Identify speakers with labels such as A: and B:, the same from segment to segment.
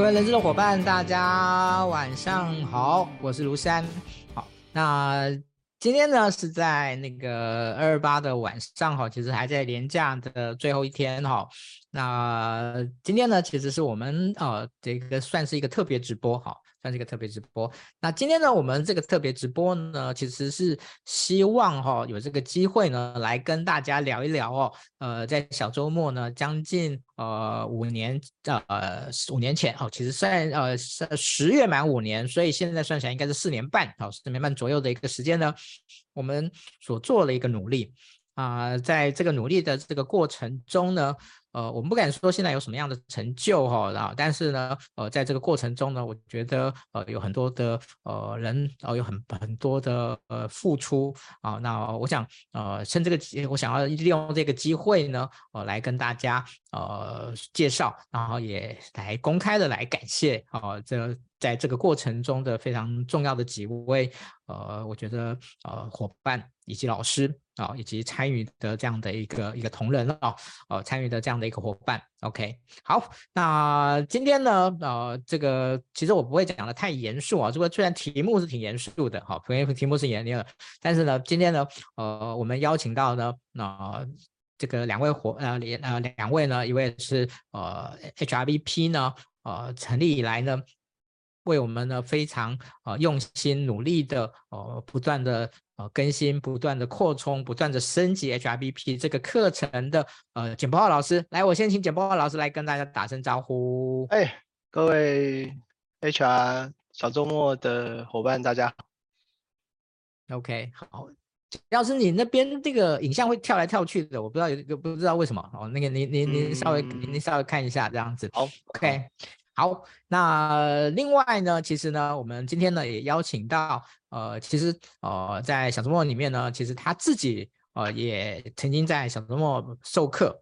A: 各位人资的伙伴，大家晚上好，我是庐山。好，那今天呢是在那个二二八的晚上哈，其实还在年假的最后一天哈。那今天呢，其实是我们呃这个算是一个特别直播哈。算是一个特别直播。那今天呢，我们这个特别直播呢，其实是希望哈、哦、有这个机会呢，来跟大家聊一聊哦。呃，在小周末呢，将近呃五年呃五年前哦，其实算呃十月满五年，所以现在算起来应该是四年半哦，四年半左右的一个时间呢，我们所做了一个努力啊、在这个努力的这个过程中呢。呃，我们不敢说现在有什么样的成就哈，然后但是呢，呃，在这个过程中呢，我觉得呃有很多的呃人，呃有很很多的呃付出啊，那我想呃趁这个，我想要利用这个机会呢，呃来跟大家呃介绍，然后也来公开的来感谢啊这。在这个过程中的非常重要的几位，呃，我觉得呃伙伴以及老师啊、以及参与的这样的一个一个同仁啊，呃，参与的这样的一个伙伴，OK，好，那今天呢，呃，这个其实我不会讲的太严肃啊，这个虽然题目是挺严肃的，好，因为题目是严厉的，但是呢，今天呢，呃，我们邀请到呢，那、呃、这个两位伙呃两呃两位呢，一位是呃 HRBP 呢，呃，成立以来呢。为我们呢非常呃用心努力的呃不断的呃更新，不断的扩充，不断的升级 HRBP 这个课程的呃简柏皓老师，来，我先请简柏皓老师来跟大家打声招呼。
B: 哎，各位 HR 小周末的伙伴，大家好。
A: OK，好，要是你那边这个影像会跳来跳去的，我不知道有不知道为什么哦，那个您您您稍微您、嗯、稍微看一下这样子。好，OK。好，那另外呢，其实呢，我们今天呢也邀请到，呃，其实呃，在小周末里面呢，其实他自己呃也曾经在小周末授课，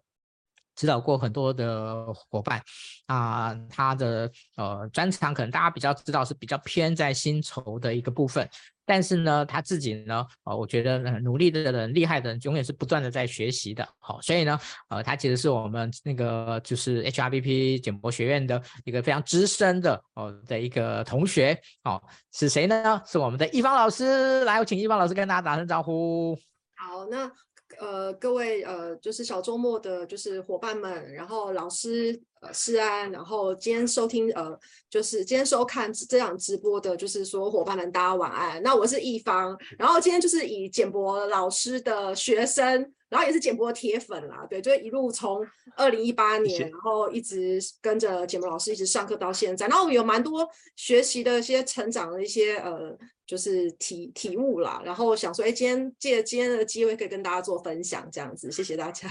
A: 指导过很多的伙伴啊、他的呃专长可能大家比较知道是比较偏在薪酬的一个部分。但是呢，他自己呢，呃，我觉得努力的人、厉害的人，永远是不断的在学习的。好，所以呢，呃，他其实是我们那个就是 HRBP 简博学院的一个非常资深的哦的一个同学。哦，是谁呢？是我们的易方老师。来，我请易方老师跟大家打声招呼。
C: 好，那呃，各位呃，就是小周末的，就是伙伴们，然后老师。呃，是啊，然后今天收听，呃，就是今天收看这场直播的，就是所有伙伴们，大家晚安。那我是一方，然后今天就是以简博老师的学生，然后也是简博的铁粉啦，对，就一路从二零一八年，然后一直跟着简博老师一直上课到现在，然后有蛮多学习的一些成长的一些呃，就是体体悟啦，然后想说，哎，今天借今天的机会可以跟大家做分享，这样子，谢谢大家。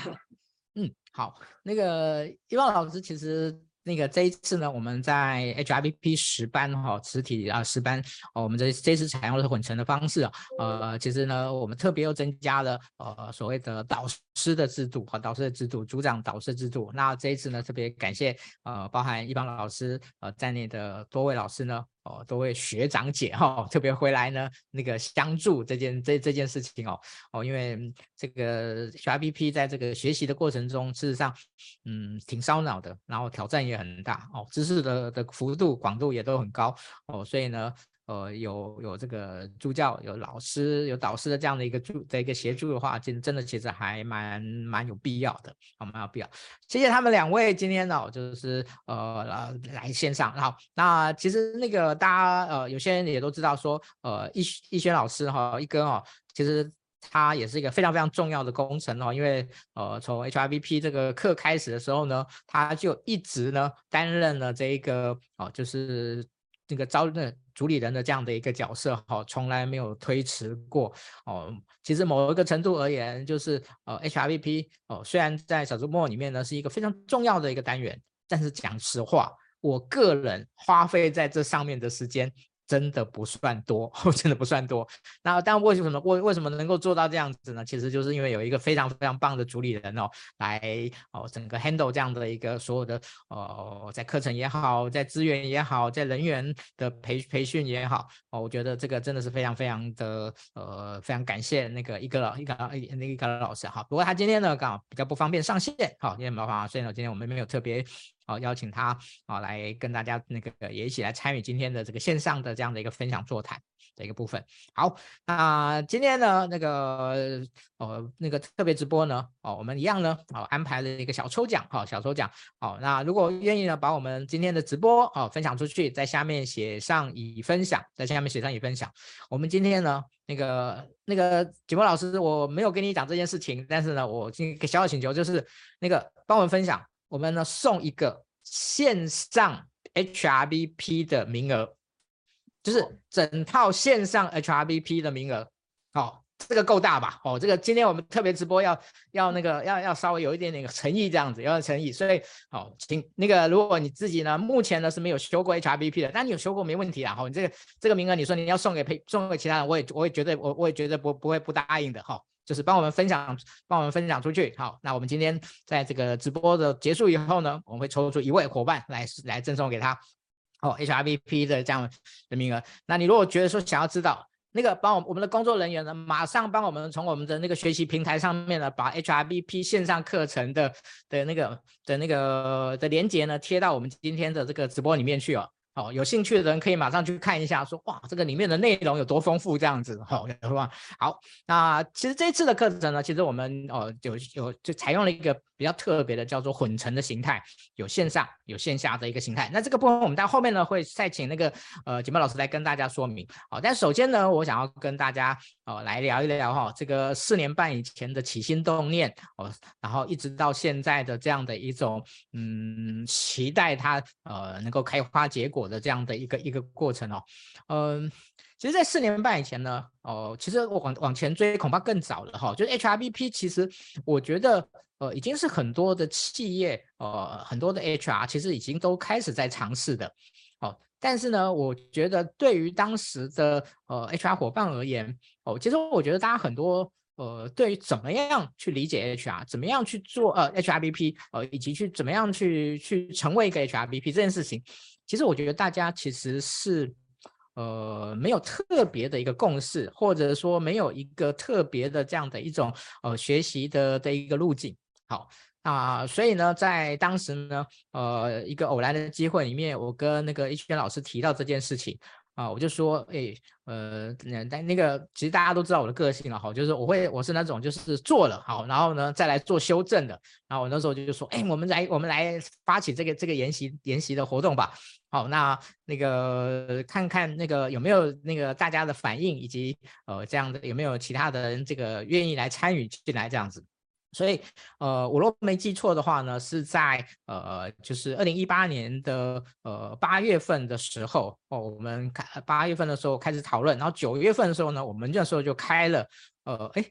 A: 嗯，好，那个一万老师其实。那个这一次呢，我们在 HRBP 十班哈，实体啊十班，哦，我们这这次采用的是混成的方式，呃，其实呢，我们特别又增加了呃所谓的导师的制度和导师的制度，组长导师制度。那这一次呢，特别感谢呃包含一帮老师呃在内的多位老师呢。哦，多位学长姐哈、哦，特别回来呢，那个相助这件这这件事情哦哦，因为这个小 ipp 在这个学习的过程中，事实上，嗯，挺烧脑的，然后挑战也很大哦，知识的的幅度广度也都很高哦，所以呢。呃，有有这个助教、有老师、有导师的这样的一个助的一个协助的话，真真的其实还蛮蛮有必要的，好，蛮有必要。谢谢他们两位今天呢、哦，就是呃来来线上。好，那其实那个大家呃有些人也都知道说，呃易易轩老师哈、哦，一哥哦，其实他也是一个非常非常重要的工程哦，因为呃从 HRVP 这个课开始的时候呢，他就一直呢担任了这一个哦，就是这个招那。主理人的这样的一个角色，哈，从来没有推迟过，哦，其实某一个程度而言，就是呃 HRVP 哦，虽然在小周末里面呢是一个非常重要的一个单元，但是讲实话，我个人花费在这上面的时间。真的不算多，真的不算多。那但为什么为为什么能够做到这样子呢？其实就是因为有一个非常非常棒的主理人哦，来哦整个 handle 这样的一个所有的呃，在课程也好，在资源也好，在人员的培培训也好哦，我觉得这个真的是非常非常的呃非常感谢那个一个老一个那个一个老师哈。不过他今天呢刚好比较不方便上线，好，今天没办法，所以呢今天我们没有特别。哦，邀请他啊来跟大家那个也一起来参与今天的这个线上的这样的一个分享座谈的一个部分。好，那今天呢那个呃那个特别直播呢哦，我们一样呢哦安排了一个小抽奖哈、哦，小抽奖。哦，那如果愿意呢把我们今天的直播哦分享出去，在下面写上已分享，在下面写上已分享。我们今天呢那个那个景波老师，我没有跟你讲这件事情，但是呢我今天小小请求就是那个帮我们分享。我们呢送一个线上 HRBP 的名额，就是整套线上 HRBP 的名额。哦，这个够大吧？哦，这个今天我们特别直播要要那个要要稍微有一点点诚意这样子，有诚意。所以，哦，请那个如果你自己呢目前呢是没有修过 HRBP 的，但你有修过没问题啊。好，你这个这个名额你说你要送给配送给其他人，我也我也绝对我我也绝对不不会不答应的哈。就是帮我们分享，帮我们分享出去。好，那我们今天在这个直播的结束以后呢，我们会抽出一位伙伴来来赠送给他，哦，HRBP 的这样的名额。那你如果觉得说想要知道那个，帮我我们的工作人员呢，马上帮我们从我们的那个学习平台上面呢，把 HRBP 线上课程的的那个的那个的连接呢贴到我们今天的这个直播里面去哦。哦，有兴趣的人可以马上去看一下说，哇，这个里面的内容有多丰富，这样子，好、哦，是吧？好，那其实这次的课程呢，其实我们哦有有就采用了一个比较特别的，叫做混成的形态，有线上有线下的一个形态。那这个部分我们在后面呢会再请那个呃景波老师来跟大家说明。好、但首先呢，我想要跟大家哦来聊一聊哈、哦，这个四年半以前的起心动念哦，然后一直到现在的这样的一种嗯期待它呃能够开花结果。的这样的一个一个过程哦，嗯，其实，在四年半以前呢，哦，其实我往往前追恐怕更早了哈。就是 HRBP，其实我觉得，呃，已经是很多的企业，呃，很多的 HR 其实已经都开始在尝试的，哦。但是呢，我觉得对于当时的呃 HR 伙伴而言，哦，其实我觉得大家很多，呃，对于怎么样去理解 HR，怎么样去做呃 HRBP，呃，以及去怎么样去去成为一个 HRBP 这件事情。其实我觉得大家其实是，呃，没有特别的一个共识，或者说没有一个特别的这样的一种呃学习的的一个路径。好啊，所以呢，在当时呢，呃，一个偶然的机会里面，我跟那个一轩老师提到这件事情。啊，我就说，哎，呃，但那个其实大家都知道我的个性了哈，就是我会，我是那种就是做了好，然后呢再来做修正的。然后我那时候就说，哎，我们来我们来发起这个这个研习研习的活动吧。好，那那个看看那个有没有那个大家的反应，以及呃这样的有没有其他的人这个愿意来参与进来这样子。所以，呃，我若没记错的话呢，是在呃，就是二零一八年的呃八月份的时候哦，我们开八月份的时候开始讨论，然后九月份的时候呢，我们那时候就开了，呃，哎，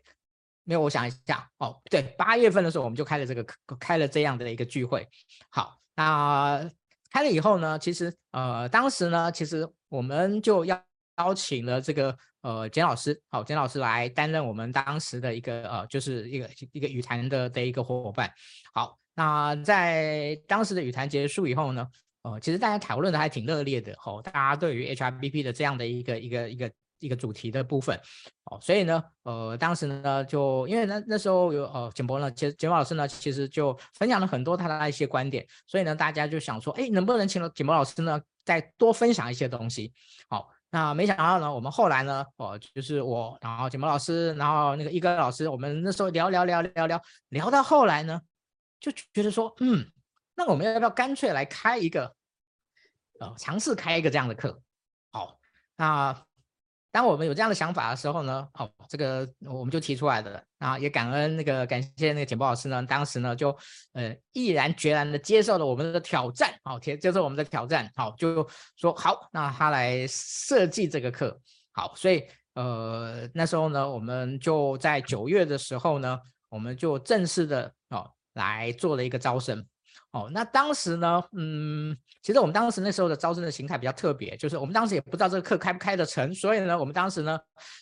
A: 没有，我想一下，哦，对，八月份的时候我们就开了这个开了这样的一个聚会。好，那开了以后呢，其实呃，当时呢，其实我们就要邀请了这个。呃，简老师，好，简老师来担任我们当时的一个呃，就是一个一个语谈的的一个伙伴。好，那在当时的语谈结束以后呢，呃，其实大家讨论的还挺热烈的，哦，大家对于 HRBP 的这样的一个一个一个一个主题的部分，哦，所以呢，呃，当时呢，就因为那那时候有呃，简博呢，其实简博老师呢，其实就分享了很多他的一些观点，所以呢，大家就想说，哎，能不能请简博老师呢，再多分享一些东西，好。那没想到呢，我们后来呢，哦，就是我，然后景博老师，然后那个一哥老师，我们那时候聊聊聊聊聊聊到后来呢，就觉得说，嗯，那我们要不要干脆来开一个，呃，尝试开一个这样的课？好，那。当我们有这样的想法的时候呢，哦，这个我们就提出来的，啊也感恩那个感谢那个简波老师呢，当时呢就呃毅然决然的接受了我们的挑战，好，接接受我们的挑战，好，就说好，那他来设计这个课，好，所以呃那时候呢，我们就在九月的时候呢，我们就正式的哦来做了一个招生。哦，那当时呢，嗯，其实我们当时那时候的招生的形态比较特别，就是我们当时也不知道这个课开不开得成，所以呢，我们当时呢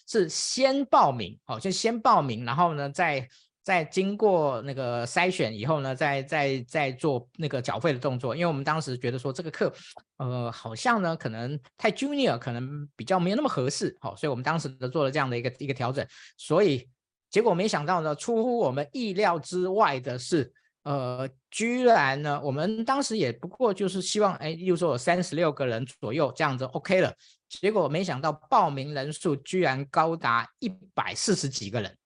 A: 是先报名，哦，就先报名，然后呢，再再经过那个筛选以后呢，再再再做那个缴费的动作，因为我们当时觉得说这个课，呃，好像呢可能太 junior，可能比较没有那么合适，好，所以我们当时呢做了这样的一个一个调整，所以结果没想到呢，出乎我们意料之外的是。呃，居然呢，我们当时也不过就是希望，哎，例如说有三十六个人左右这样子 OK 了，结果没想到报名人数居然高达一百四十几个人，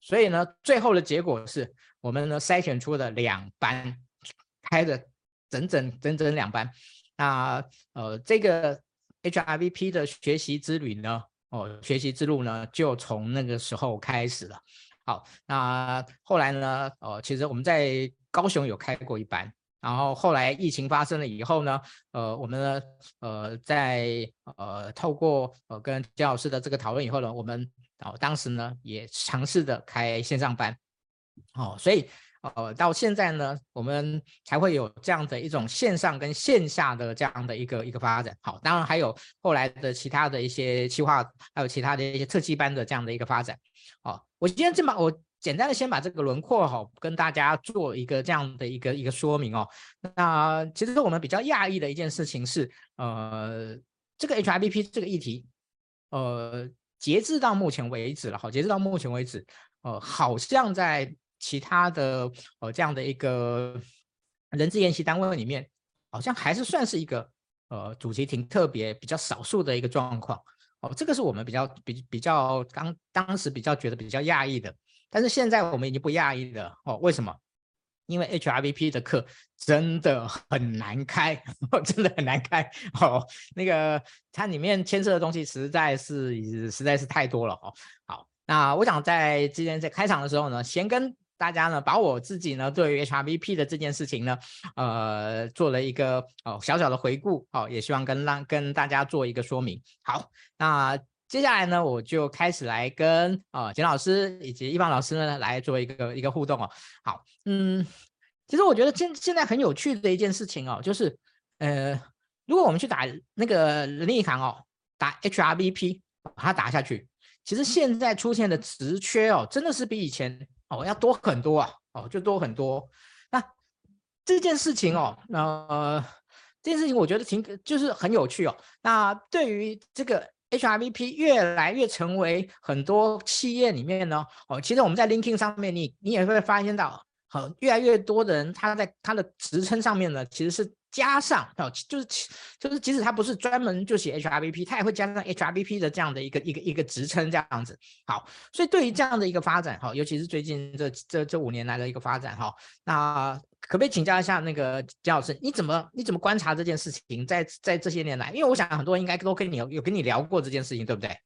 A: 所以呢，最后的结果是我们呢筛选出了两班，开的整整整整两班，那呃这个 H R V P 的学习之旅呢，哦，学习之路呢就从那个时候开始了。好，那后来呢，呃，其实我们在高雄有开过一班，然后后来疫情发生了以后呢，呃，我们呢，呃，在呃透过呃跟姜老师的这个讨论以后呢，我们哦当时呢也尝试着开线上班，哦，所以呃到现在呢，我们才会有这样的一种线上跟线下的这样的一个一个发展。好，当然还有后来的其他的一些企划，还有其他的一些特技班的这样的一个发展。哦，我今天这么我。简单的先把这个轮廓哈，跟大家做一个这样的一个一个说明哦。那其实我们比较讶异的一件事情是，呃，这个 HRBP 这个议题，呃，截至到目前为止了，好，截至到目前为止，呃，好像在其他的呃这样的一个人质研习单位里面，好像还是算是一个呃主题挺特别、比较少数的一个状况。哦，这个是我们比较比比较当当时比较觉得比较讶异的。但是现在我们已经不讶异了哦，为什么？因为 HRVP 的课真的很难开，真的很难开哦。那个它里面牵涉的东西实在是实在是太多了哦。好，那我想在今天在开场的时候呢，先跟大家呢把我自己呢对于 HRVP 的这件事情呢，呃，做了一个哦小小的回顾哦，也希望跟让跟大家做一个说明。好，那。接下来呢，我就开始来跟啊简老师以及一方老师呢来做一个一个互动哦。好，嗯，其实我觉得现现在很有趣的一件事情哦，就是呃，如果我们去打那个人力银行哦，打 HRBP，把它打下去，其实现在出现的职缺哦，真的是比以前哦要多很多啊，哦就多很多。那这件事情哦，呃，这件事情我觉得挺就是很有趣哦。那对于这个。HRBP 越来越成为很多企业里面呢，哦，其实我们在 LinkedIn 上面，你你也会发现到，很越来越多的人他在他的职称上面呢，其实是加上哦，就是就是即使他不是专门就写 HRBP，他也会加上 HRBP 的这样的一个一个一个职称这样子。好，所以对于这样的一个发展哈，尤其是最近这这这五年来的一个发展哈，那。可不可以请教一下那个姜老师，你怎么你怎么观察这件事情在？在这些年来，因为我想很多人应该都跟你有有跟你聊过这件事情，对不对？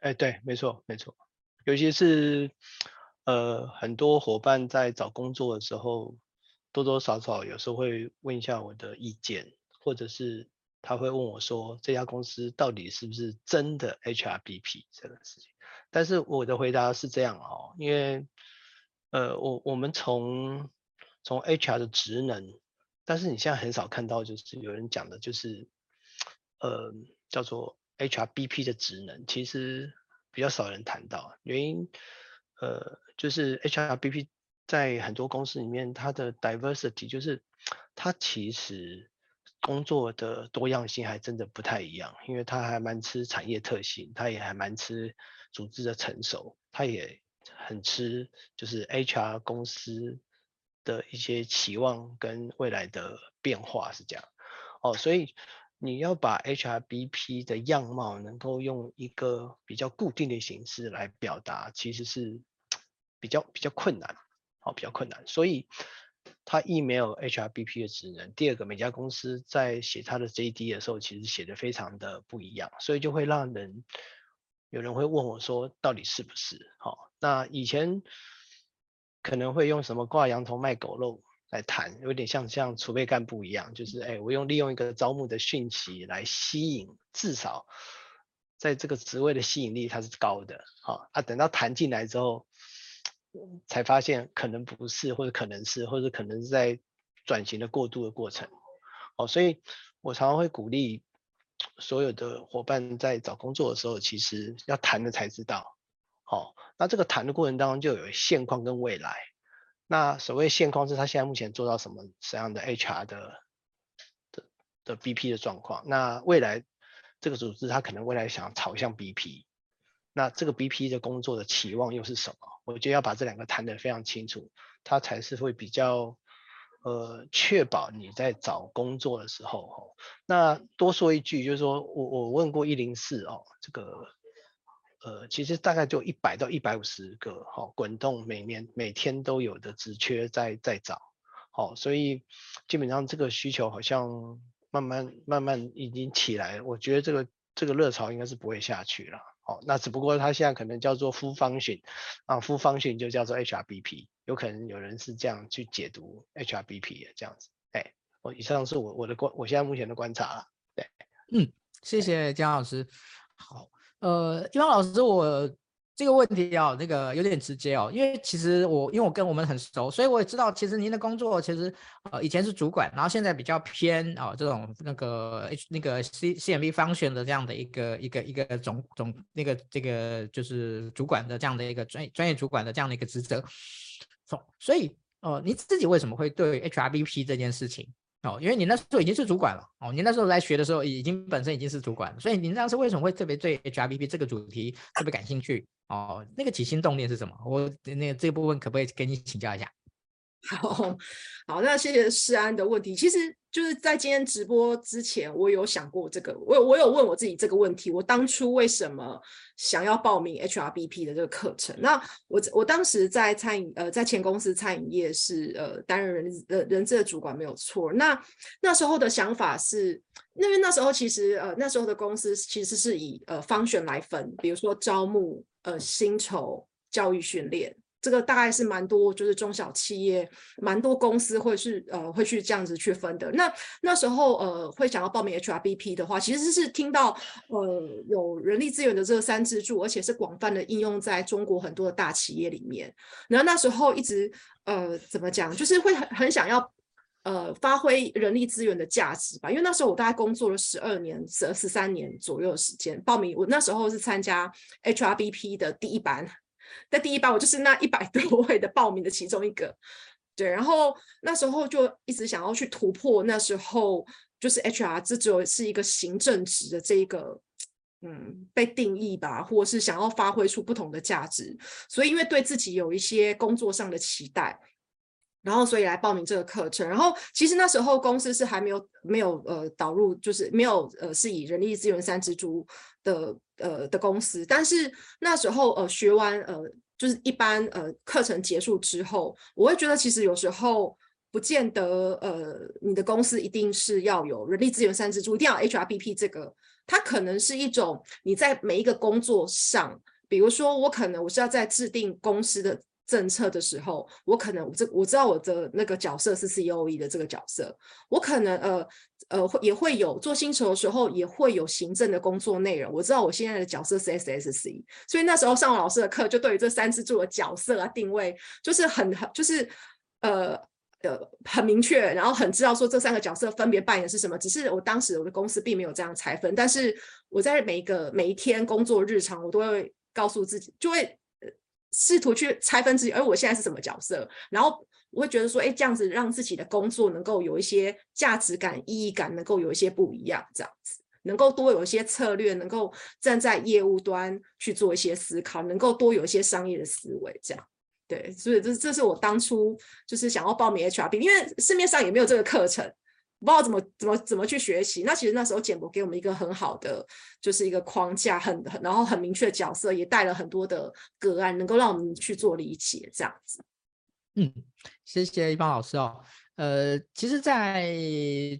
B: 哎，对，没错，没错。尤其是呃，很多伙伴在找工作的时候，多多少少有时候会问一下我的意见，或者是他会问我说，这家公司到底是不是真的 HRBP 这个事情？但是我的回答是这样哦，因为呃，我我们从从 HR 的职能，但是你现在很少看到，就是有人讲的，就是呃叫做 HRBP 的职能，其实比较少人谈到。原因呃就是 HRBP 在很多公司里面，它的 diversity 就是它其实工作的多样性还真的不太一样，因为它还蛮吃产业特性，它也还蛮吃组织的成熟，它也很吃就是 HR 公司。的一些期望跟未来的变化是这样哦，所以你要把 HRBP 的样貌能够用一个比较固定的形式来表达，其实是比较比较困难，哦，比较困难。所以它一没有 HRBP 的职能，第二个每家公司在写它的 JD 的时候，其实写的非常的不一样，所以就会让人有人会问我说，到底是不是？好，那以前。可能会用什么挂羊头卖狗肉来谈，有点像像储备干部一样，就是哎，我用利用一个招募的讯息来吸引，至少在这个职位的吸引力它是高的，好啊，等到谈进来之后，才发现可能不是，或者可能是，或者可能是在转型的过渡的过程，哦，所以我常常会鼓励所有的伙伴在找工作的时候，其实要谈了才知道。好，那这个谈的过程当中就有现况跟未来。那所谓现况是他现在目前做到什么什么样的 HR 的的的 BP 的状况。那未来这个组织他可能未来想朝向 BP。那这个 BP 的工作的期望又是什么？我觉得要把这两个谈得非常清楚，他才是会比较呃确保你在找工作的时候哦。那多说一句，就是说我我问过一零四哦，这个呃其实大概就一百到一百五十个哈、哦、滚动每年每天都有的职缺在在找，好、哦，所以基本上这个需求好像慢慢慢慢已经起来，我觉得这个这个热潮应该是不会下去了。好，那只不过它现在可能叫做 full function 啊，full function 就叫做 HRBP，有可能有人是这样去解读 HRBP 的这样子。哎，我以上是我我的观，我现在目前的观察了。对，
A: 嗯，谢谢江老师。好，呃，一方老师我。这个问题哦，那个有点直接哦，因为其实我因为我跟我们很熟，所以我也知道，其实您的工作其实呃以前是主管，然后现在比较偏哦这种那个 H 那个 C CMB function 的这样的一个一个一个总总那个这个就是主管的这样的一个专专业主管的这样的一个职责，所以呃你自己为什么会对 HRBP 这件事情？哦，因为你那时候已经是主管了哦，你那时候来学的时候已经本身已经是主管了，所以你当时为什么会特别对 HRBP 这个主题特别感兴趣？哦，那个起心动念是什么？我那个这部分可不可以给你请教一下？
C: 好好，那谢谢世安的问题。其实就是在今天直播之前，我有想过这个，我有我有问我自己这个问题：我当初为什么想要报名 HRBP 的这个课程？那我我当时在餐饮呃在前公司餐饮业是呃担任人呃人资的主管没有错。那那时候的想法是，因为那时候其实呃那时候的公司其实是以呃方选来分，比如说招募、呃薪酬、教育训练。这个大概是蛮多，就是中小企业蛮多公司会是呃会去这样子去分的。那那时候呃会想要报名 HRBP 的话，其实是听到呃有人力资源的这个三支柱，而且是广泛的应用在中国很多的大企业里面。然后那时候一直呃怎么讲，就是会很很想要呃发挥人力资源的价值吧。因为那时候我大概工作了十二年、十十三年左右的时间，报名我那时候是参加 HRBP 的第一班。在第一班，我就是那一百多 位的报名的其中一个，对，然后那时候就一直想要去突破，那时候就是 HR 这只有是一个行政职的这一个，嗯，被定义吧，或者是想要发挥出不同的价值，所以因为对自己有一些工作上的期待。然后，所以来报名这个课程。然后，其实那时候公司是还没有没有呃导入，就是没有呃是以人力资源三支柱的呃的公司。但是那时候呃学完呃就是一般呃课程结束之后，我会觉得其实有时候不见得呃你的公司一定是要有人力资源三支柱，一定要 HRBP 这个，它可能是一种你在每一个工作上，比如说我可能我是要在制定公司的。政策的时候，我可能我这我知道我的那个角色是 COE 的这个角色，我可能呃呃会也会有做薪酬的时候也会有行政的工作内容。我知道我现在的角色是 SSC，所以那时候上老师的课，就对于这三支柱的角色啊定位就是很很就是呃呃很明确，然后很知道说这三个角色分别扮演是什么。只是我当时我的公司并没有这样拆分，但是我在每一个每一天工作日常，我都会告诉自己就会。试图去拆分自己，而我现在是什么角色？然后我会觉得说，哎，这样子让自己的工作能够有一些价值感、意义感，能够有一些不一样，这样子能够多有一些策略，能够站在业务端去做一些思考，能够多有一些商业的思维，这样对。所以这这是我当初就是想要报名 HRB，因为市面上也没有这个课程。不知道怎么怎么怎么去学习，那其实那时候简博给我们一个很好的，就是一个框架，很很然后很明确的角色，也带了很多的个案，能够让我们去做理解这样子。
A: 嗯，谢谢一方老师哦。呃，其实，在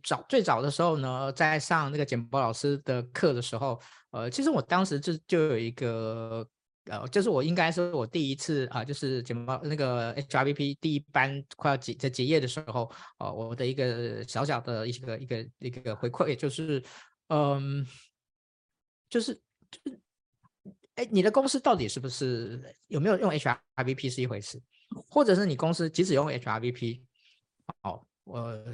A: 早最早的时候呢，在上那个简博老师的课的时候，呃，其实我当时就就有一个。呃，就是我应该是我第一次啊，就是怎么那个 HRBP 第一班快要结在结业的时候，呃，我的一个小小的一个一个一个回馈，就是，嗯，就是就是，哎，你的公司到底是不是有没有用 HRBP 是一回事，或者是你公司即使用 HRBP，哦，我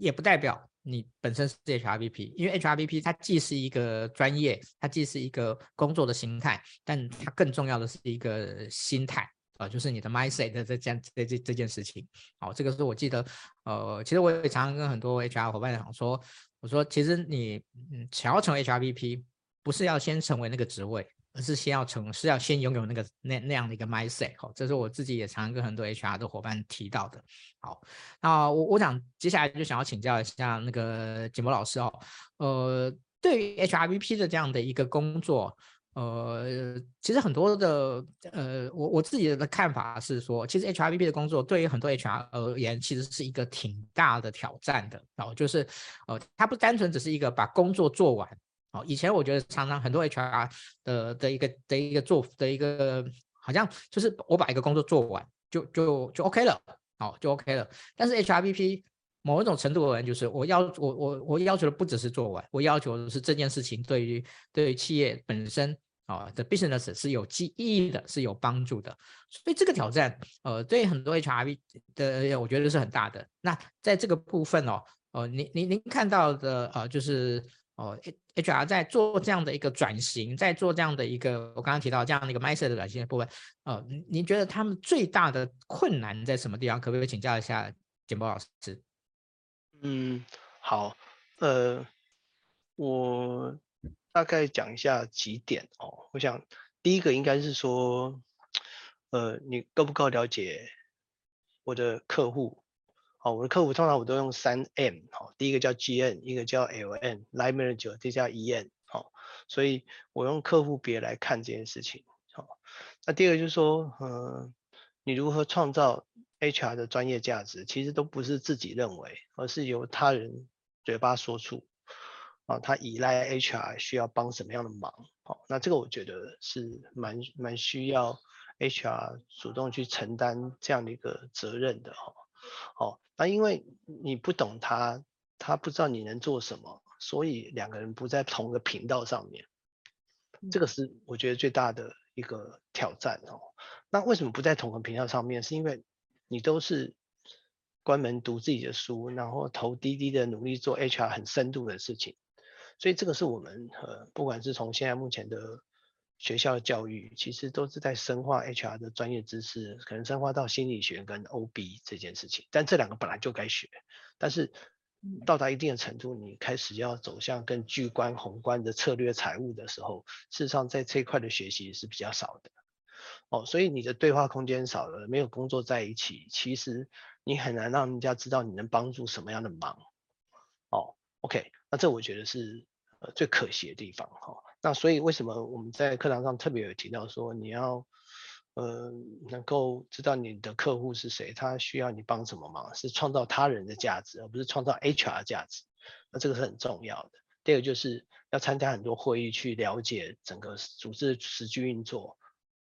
A: 也不代表。你本身是 HRBP，因为 HRBP 它既是一个专业，它既是一个工作的形态，但它更重要的是一个心态啊、就是你的 mindset 的这件这这这件事情。好，这个是我记得，呃，其实我也常常跟很多 HR 伙伴讲说，我说其实你嗯想要成为 HRBP，不是要先成为那个职位，而是先要成，是要先拥有那个那那样的一个 mindset。好，这是我自己也常跟很多 HR 的伙伴提到的。好，那我我想接下来就想要请教一下那个简博老师哦，呃，对于 HRBP 的这样的一个工作。呃，其实很多的，呃，我我自己的看法是说，其实 HRBP 的工作对于很多 HR 而言，其实是一个挺大的挑战的。然哦，就是，呃，它不单纯只是一个把工作做完。哦，以前我觉得常常很多 HR 的的一个的一个做的一个，好像就是我把一个工作做完就就就 OK 了，哦，就 OK 了。但是 HRBP 某一种程度而言，就是我要我我我要求的不只是做完，我要求的是这件事情对于对于企业本身啊的 business 是有意义的，是有帮助的。所以这个挑战，呃，对很多 H R B 的，我觉得是很大的。那在这个部分哦，呃，您您您看到的呃，就是哦，HR 在做这样的一个转型，在做这样的一个我刚刚提到这样的一个 mindset 的转型的部分，呃，您觉得他们最大的困难在什么地方？可不可以请教一下简博老师？
B: 嗯，好，呃，我大概讲一下几点哦。我想第一个应该是说，呃，你够不够了解我的客户？哦，我的客户通常我都用三 M，好，第一个叫 G N，一个叫 LN，Line Manager，这叫 EM，好，所以我用客户别来看这件事情。好，那第二个就是说，呃，你如何创造？HR 的专业价值其实都不是自己认为，而是由他人嘴巴说出。啊，他依赖 HR 需要帮什么样的忙？好，那这个我觉得是蛮蛮需要 HR 主动去承担这样的一个责任的哈。好，那因为你不懂他，他不知道你能做什么，所以两个人不在同一个频道上面。这个是我觉得最大的一个挑战哦。那为什么不在同一个频道上面？是因为你都是关门读自己的书，然后头低低的努力做 HR 很深度的事情，所以这个是我们呃，不管是从现在目前的学校的教育，其实都是在深化 HR 的专业知识，可能深化到心理学跟 OB 这件事情。但这两个本来就该学，但是到达一定的程度，你开始要走向更巨观宏观的策略财务的时候，事实上在这一块的学习是比较少的。哦，所以你的对话空间少了，没有工作在一起，其实你很难让人家知道你能帮助什么样的忙。哦，OK，那这我觉得是呃最可惜的地方哈、哦。那所以为什么我们在课堂上特别有提到说，你要呃能够知道你的客户是谁，他需要你帮什么忙，是创造他人的价值，而不是创造 HR 价值。那这个是很重要的。第二个就是要参加很多会议，去了解整个组织的实际运作。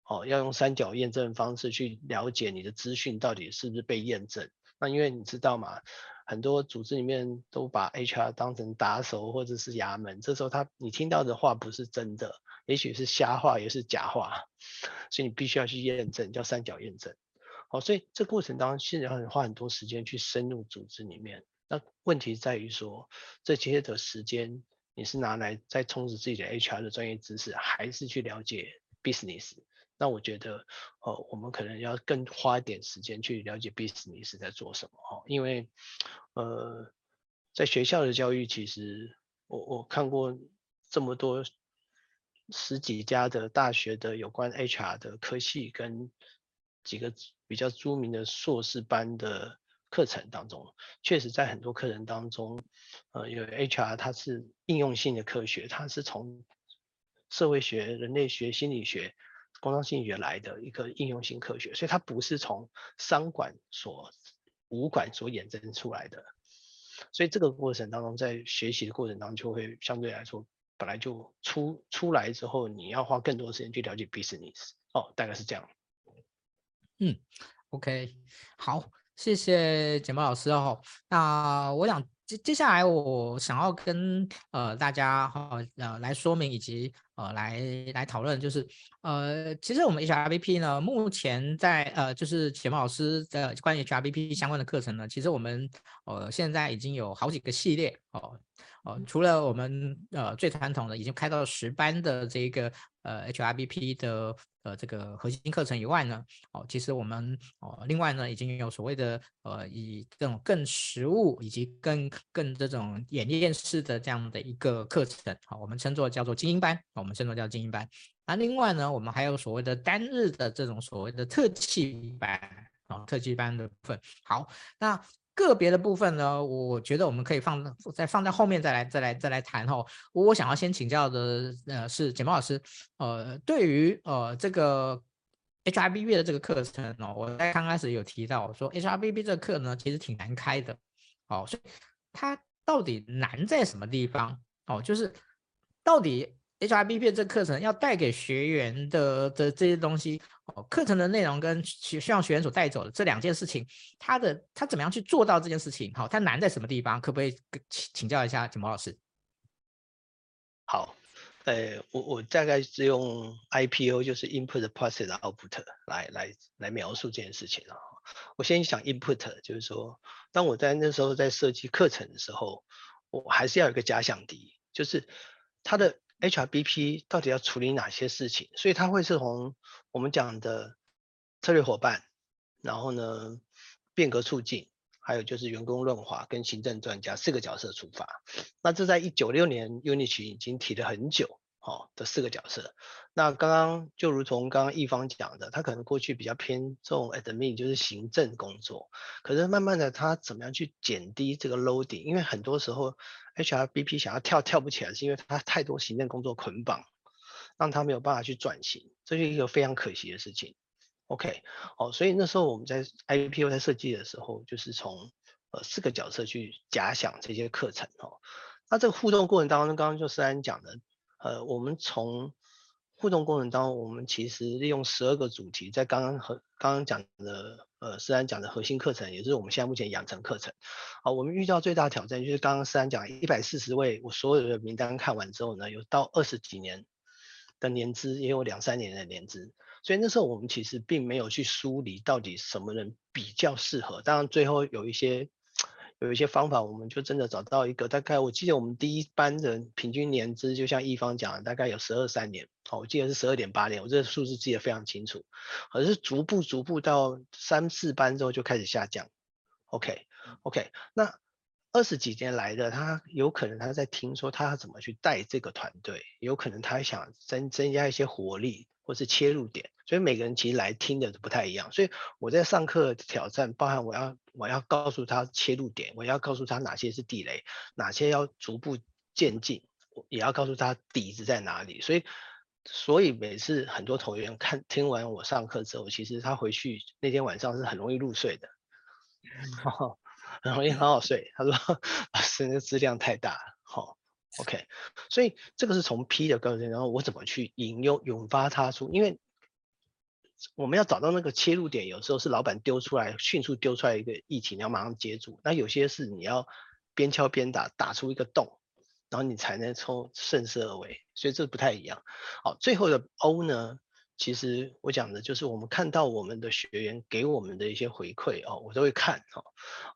B: 哦，要用三角验证方式去了解你的资讯到底是不是被验证。那因为你知道嘛，很多组织里面都把 HR 当成打手或者是衙门，这时候他你听到的话不是真的，也许是瞎话，也是假话，所以你必须要去验证，叫三角验证。好，所以这过程当中现在要花很多时间去深入组织里面。那问题在于说，这些的时间你是拿来在充实自己的 HR 的专业知识，还是去了解 business？那我觉得，呃，我们可能要更花一点时间去了解 business 在做什么哈，因为，呃，在学校的教育，其实我我看过这么多十几家的大学的有关 HR 的科系跟几个比较著名的硕士班的课程当中，确实在很多课程当中，呃，有 HR 它是应用性的科学，它是从社会学、人类学、心理学。工商心理学来的一个应用性科学，所以它不是从商管所、五管所衍生出来的，所以这个过程当中，在学习的过程当中，就会相对来说，本来就出出来之后，你要花更多时间去了解 business 哦，大概是这样。
A: 嗯，OK，好，谢谢简博老师哦。那我想接接下来我想要跟呃大家哈呃来说明以及。呃，来来讨论，就是呃，其实我们 HRBP 呢，目前在呃，就是简博老师的关于 HRBP 相关的课程呢，其实我们呃现在已经有好几个系列哦。呃，除了我们呃最传统的已经开到十班的这个呃 HRBP 的呃这个核心课程以外呢，哦，其实我们哦另外呢已经有所谓的呃以这种更实物以及更更这种演练式的这样的一个课程，好，我们称作叫做精英班，我们我们称作叫精英班。那另外呢，我们还有所谓的单日的这种所谓的特技班啊、哦，特技班的部分。好，那个别的部分呢，我觉得我们可以放再放在后面再来再来再来谈哈。我想要先请教的呃是简报老师，呃，对于呃这个 HRBP 的这个课程哦，我在刚开始有提到说 HRBP 这个课呢其实挺难开的，哦，所以它到底难在什么地方？哦，就是到底。HRBP 这课程要带给学员的的这些东西，哦，课程的内容跟需需要学员所带走的这两件事情，他的他怎么样去做到这件事情？好、哦，他难在什么地方？可不可以请请教一下景毛老师？
B: 好，呃，我我大概是用 IPO，就是 Input Process Output 来来来描述这件事情啊。我先讲 Input，就是说，当我在那时候在设计课程的时候，我还是要有个假想敌，就是他的。HRBP 到底要处理哪些事情？所以它会是从我们讲的策略伙伴，然后呢，变革促进，还有就是员工润滑跟行政专家四个角色出发。那这在一九六年 Unity 已经提了很久。哦，的四个角色，那刚刚就如同刚刚一方讲的，他可能过去比较偏重 admin，就是行政工作，可是慢慢的他怎么样去减低这个 loading？因为很多时候 HRBP 想要跳跳不起来，是因为他太多行政工作捆绑，让他没有办法去转型，这是一个非常可惜的事情。OK，哦，所以那时候我们在 IPO 在设计的时候，就是从呃四个角色去假想这些课程哦。那这个互动过程当中，刚刚就思安讲的。呃，我们从互动过程当中，我们其实利用十二个主题，在刚刚和刚刚讲的呃，思安讲的核心课程，也就是我们现在目前养成课程。好，我们遇到最大挑战就是刚刚思安讲一百四十位，我所有的名单看完之后呢，有到二十几年的年资，也有两三年的年资，所以那时候我们其实并没有去梳理到底什么人比较适合。当然最后有一些。有一些方法，我们就真的找到一个大概，我记得我们第一班人平均年资，就像一方讲的，大概有十二三年，哦，我记得是十二点八年，我这个数字记得非常清楚。可是逐步逐步到三四班之后就开始下降。OK OK，那二十几年来的他，有可能他在听说他要怎么去带这个团队，有可能他想增增加一些活力。或是切入点，所以每个人其实来听的不太一样。所以我在上课挑战，包含我要我要告诉他切入点，我要告诉他哪些是地雷，哪些要逐步渐进，也要告诉他底子在哪里。所以，所以每次很多同学看听完我上课之后，其实他回去那天晚上是很容易入睡的，很容易很好睡。他说：“老师，那质量太大。” OK，所以这个是从 P 的过程，然后我怎么去引诱、引发他出？因为我们要找到那个切入点，有时候是老板丢出来，迅速丢出来一个议题，你要马上接住；那有些是你要边敲边打，打出一个洞，然后你才能从顺势而为。所以这不太一样。好，最后的 O 呢，其实我讲的就是我们看到我们的学员给我们的一些回馈哦，我都会看哦。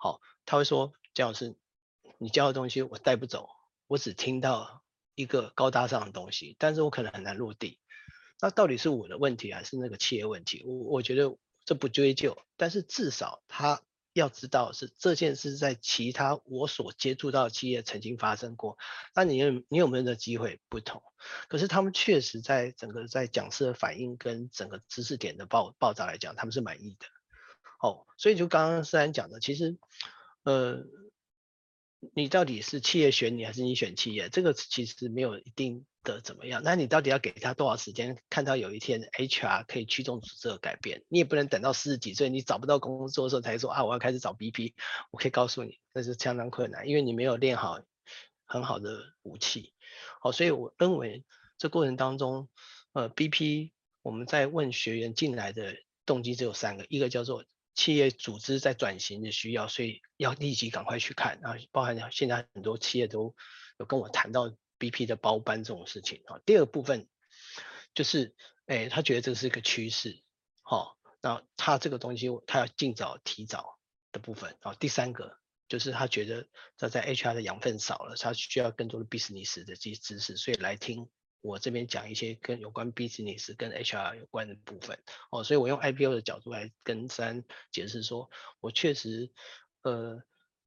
B: 好，他会说：“姜老师，你教的东西我带不走。”我只听到一个高大上的东西，但是我可能很难落地。那到底是我的问题还是那个企业问题？我我觉得这不追究，但是至少他要知道是这件事在其他我所接触到的企业曾经发生过。那你有你有没有的机会不同？可是他们确实在整个在讲师的反应跟整个知识点的爆爆炸来讲，他们是满意的。哦，所以就刚刚思然讲的，其实呃。你到底是企业选你还是你选企业？这个其实没有一定的怎么样。那你到底要给他多少时间，看到有一天 HR 可以驱动这个改变？你也不能等到四十几岁你找不到工作的时候才说啊，我要开始找 BP。我可以告诉你，那是相当困难，因为你没有练好很好的武器。好，所以我认为这过程当中，呃，BP 我们在问学员进来的动机只有三个，一个叫做。企业组织在转型的需要，所以要立即赶快去看啊！包含现在很多企业都有跟我谈到 BP 的包班这种事情啊。第二部分就是，哎，他觉得这是一个趋势，好，那他这个东西他要尽早提早的部分啊。第三个就是他觉得他在 HR 的养分少了，他需要更多的 business 的这些知识，所以来听。我这边讲一些跟有关 business 跟 HR 有关的部分哦，所以我用 IPO 的角度来跟三解释说，我确实呃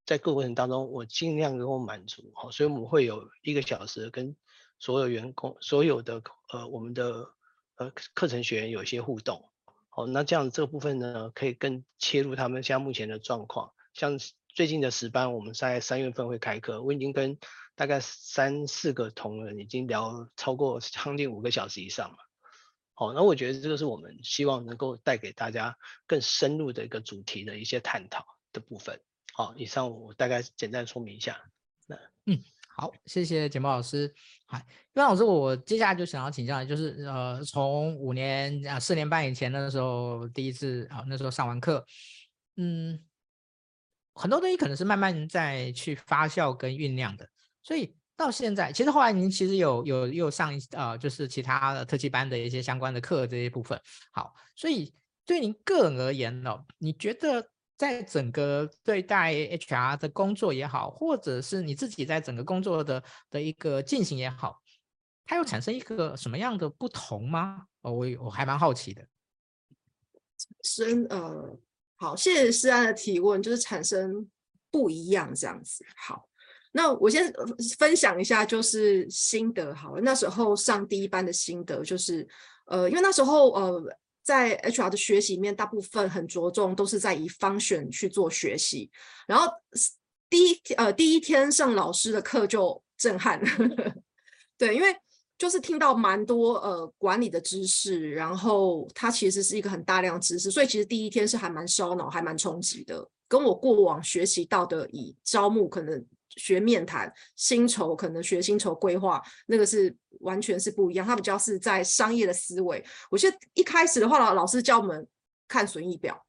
B: 在各过程当中，我尽量能够满足好，所以我们会有一个小时跟所有员工、所有的呃我们的呃课程学员有一些互动。好，那这样这部分呢，可以更切入他们现在目前的状况。像最近的十班，我们在三月份会开课，我已经跟大概三四个同仁已经聊超过将近五个小时以上了。好，那我觉得这个是我们希望能够带给大家更深入的一个主题的一些探讨的部分。好，以上我大概简单说明一下。那
A: 嗯，好，谢谢简茂老师。好，叶老师，我接下来就想要请教，就是呃，从五年啊四年半以前那时候第一次啊，那时候上完课，嗯，很多东西可能是慢慢在去发酵跟酝酿的，所以。到现在，其实后来您其实有有又上一呃，就是其他的特技班的一些相关的课这些部分。好，所以对您个人而言呢，你觉得在整个对待 HR 的工作也好，或者是你自己在整个工作的的一个进行也好，它又产生一个什么样的不同吗？哦，我我还蛮好奇的。
C: 产生呃，好，谢谢诗安的提问，就是产生不一样这样子。好。那我先分享一下，就是心得好了。那时候上第一班的心得就是，呃，因为那时候呃，在 HR 的学习里面，大部分很着重都是在以 function 去做学习。然后第一呃第一天上老师的课就震撼了，对，因为就是听到蛮多呃管理的知识，然后它其实是一个很大量知识，所以其实第一天是还蛮烧脑，还蛮冲击的，跟我过往学习到的以招募可能。学面谈薪酬，可能学薪酬规划，那个是完全是不一样。他比较是在商业的思维。我记得一开始的话，老老师教我们看损益表，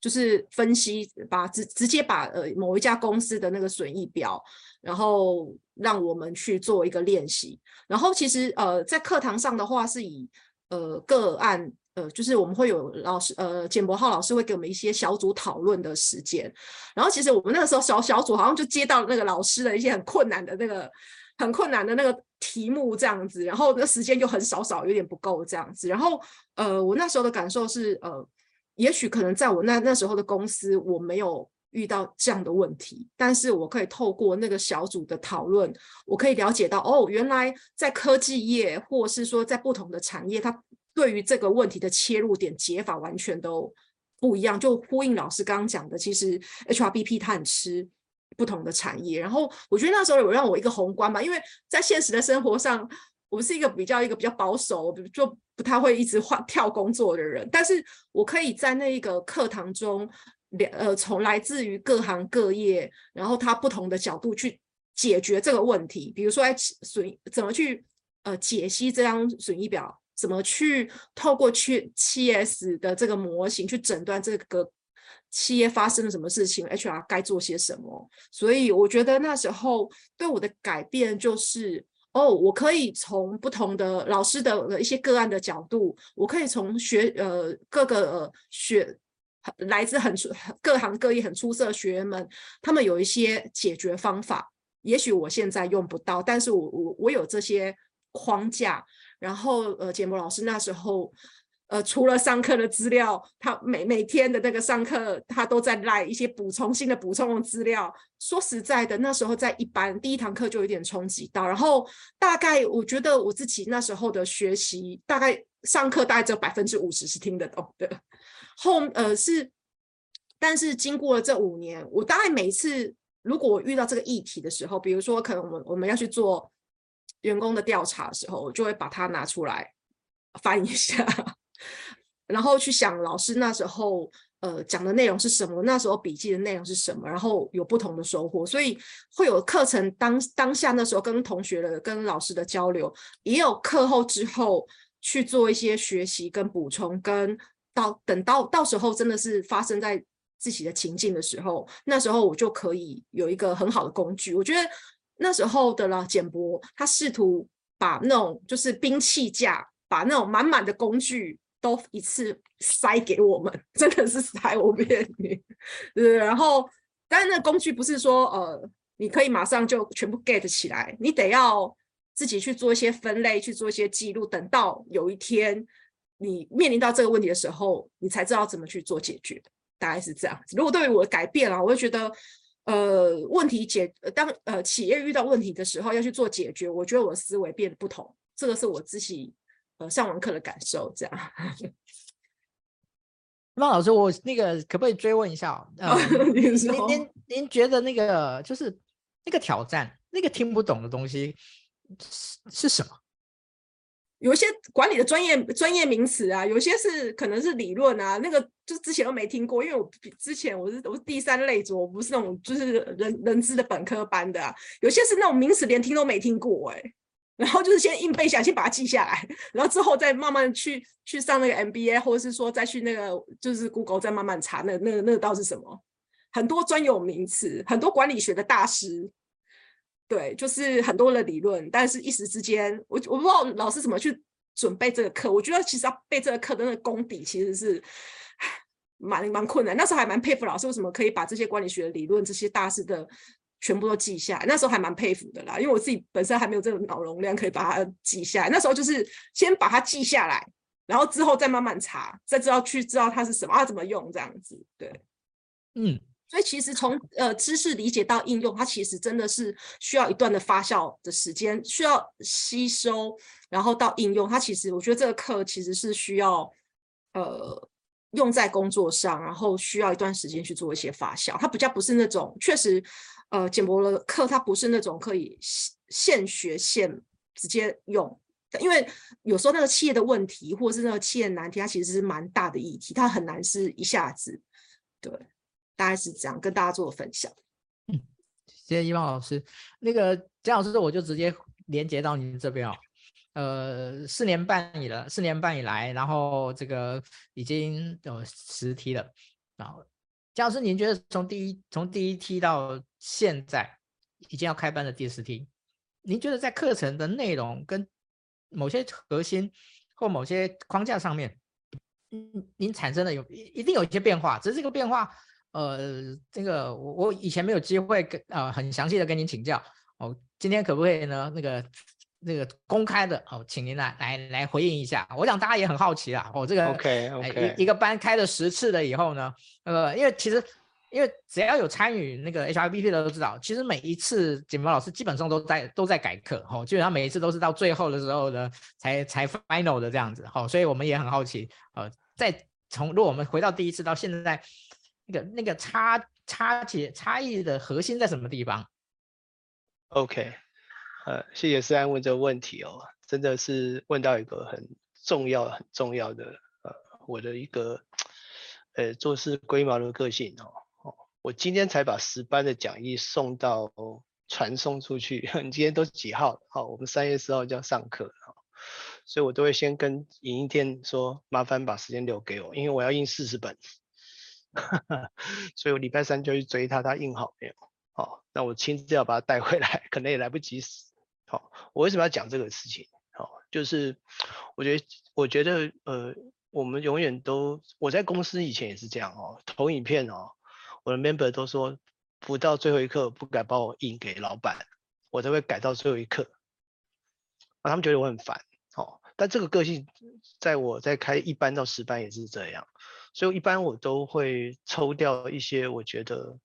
C: 就是分析，把直直接把呃某一家公司的那个损益表，然后让我们去做一个练习。然后其实呃在课堂上的话，是以呃个案。呃，就是我们会有老师，呃，简博浩老师会给我们一些小组讨论的时间。然后其实我们那个时候小小组好像就接到那个老师的一些很困难的那个很困难的那个题目这样子，然后那时间就很少少，有点不够这样子。然后呃，我那时候的感受是，呃，也许可能在我那那时候的公司我没有遇到这样的问题，但是我可以透过那个小组的讨论，我可以了解到，哦，原来在科技业或是说在不同的产业，它。对于这个问题的切入点解法完全都不一样，就呼应老师刚刚讲的，其实 HRBP 它很吃不同的产业。然后我觉得那时候有让我一个宏观嘛，因为在现实的生活上，我是一个比较一个比较保守，就不太会一直换跳工作的人。但是我可以在那一个课堂中，呃，从来自于各行各业，然后他不同的角度去解决这个问题。比如说，哎，损怎么去呃解析这张损益表？怎么去透过去七 S 的这个模型去诊断这个企业发生了什么事情，HR 该做些什么？所以我觉得那时候对我的改变就是，哦，我可以从不同的老师的一些个案的角度，我可以从学呃各个呃学来自很出各行各业很出色的学员们，他们有一些解决方法，也许我现在用不到，但是我我我有这些框架。然后，呃，简博老师那时候，呃，除了上课的资料，他每每天的那个上课，他都在赖一些补充性的补充的资料。说实在的，那时候在一班第一堂课就有点冲击到。然后，大概我觉得我自己那时候的学习，大概上课大概只有百分之五十是听得懂的。后，呃，是，但是经过了这五年，我大概每次如果我遇到这个议题的时候，比如说可能我们我们要去做。员工的调查的时候，我就会把它拿出来翻一下，然后去想老师那时候呃讲的内容是什么，那时候笔记的内容是什么，然后有不同的收获，所以会有课程当当下那时候跟同学的跟老师的交流，也有课后之后去做一些学习跟补充，跟到等到到时候真的是发生在自己的情境的时候，那时候我就可以有一个很好的工具，我觉得。那时候的了简博，他试图把那种就是兵器架，把那种满满的工具都一次塞给我们，真的是塞我面，对。然后，但是那工具不是说呃，你可以马上就全部 get 起来，你得要自己去做一些分类，去做一些记录，等到有一天你面临到这个问题的时候，你才知道怎么去做解决，大概是这样子。如果对于我的改变啊，我会觉得。呃，问题解当呃企业遇到问题的时候要去做解决，我觉得我的思维变得不同，这个是我自己呃上完课的感受这样。
A: 那老师，我那个可不可以追问一下？呃、您您您觉得那个就是那个挑战，那个听不懂的东西是是什么？
C: 有一些管理的专业专业名词啊，有些是可能是理论啊，那个就之前都没听过，因为我之前我是我是第三类组，我不是那种就是人人资的本科班的，有些是那种名词连听都没听过哎、然后就是先硬背下，先把它记下来，然后之后再慢慢去去上那个 MBA，或者是说再去那个就是 Google 再慢慢查那那那个到是什么，很多专有名词，很多管理学的大师。对，就是很多的理论，但是一时之间，我我不知道老师怎么去准备这个课。我觉得其实要背这个课的那个功底其实是蛮蛮困难。那时候还蛮佩服老师为什么可以把这些管理学的理论、这些大师的全部都记下来。那时候还蛮佩服的啦，因为我自己本身还没有这个脑容量可以把它记下来。那时候就是先把它记下来，然后之后再慢慢查，再知道去知道它是什么，它怎么用这样子。对，
A: 嗯。
C: 所以其实从呃知识理解到应用，它其实真的是需要一段的发酵的时间，需要吸收，然后到应用。它其实我觉得这个课其实是需要呃用在工作上，然后需要一段时间去做一些发酵。它比较不是那种确实呃简博的课，它不是那种可以现学现直接用，因为有时候那个企业的问题或者是那个企业难题，它其实是蛮大的议题，它很难是一下子对。大概是这样跟大家做分享。
A: 嗯，谢谢伊芳老师。那个江老师，我就直接连接到您这边哦。呃，四年半以了，四年半以来，然后这个已经有十梯了。然后江老师，您觉得从第一从第一梯到现在已经要开班的第十梯，您觉得在课程的内容跟某些核心或某些框架上面，嗯，您产生了有一定有一些变化，只是这个变化。呃，这个我我以前没有机会跟呃很详细的跟您请教哦，今天可不可以呢？那个那个公开的哦，请您来来来回应一下。我想大家也很好奇啊，哦，这个
B: OK OK
A: 一一个班开了十次了以后呢，呃，因为其实因为只要有参与那个 HRBP 的都知道，其实每一次简博老师基本上都在都在改课哦，基本上每一次都是到最后的时候呢才才 final 的这样子，好，哦，所以我们也很好奇，呃，再从如果我们回到第一次到现在。那个那个差差别差异的核心在什么地方
B: ？OK，呃，谢谢思安问这个问题哦，真的是问到一个很重要很重要的呃，我的一个呃做事龟毛的个性哦，我今天才把十班的讲义送到传送出去，你今天都几号？好，我们三月四号就要上课哦，所以我都会先跟影音店说，麻烦把时间留给我，因为我要印四十本。所以我礼拜三就去追他，他印好没有？好，那我亲自要把他带回来，可能也来不及死。好，我为什么要讲这个事情？好，就是我觉得，我觉得，呃，我们永远都，我在公司以前也是这样哦，投影片哦，我的 member 都说不到最后一刻不敢帮我印给老板，我都会改到最后一刻，啊，他们觉得我很烦。好，但这个个性在我在开一班到十班也是这样。所以一般我都会抽掉一些，我觉得，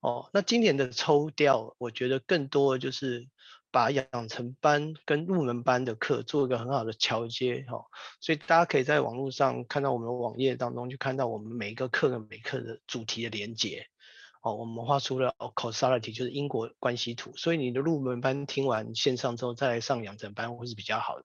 B: 哦，那今年的抽掉，我觉得更多的就是把养成班跟入门班的课做一个很好的桥接，哈、哦，所以大家可以在网络上看到我们网页当中，去看到我们每一个课跟每课的主题的连接，哦，我们画出了，cosality 就是因果关系图，所以你的入门班听完线上之后，再来上养成班会是比较好的。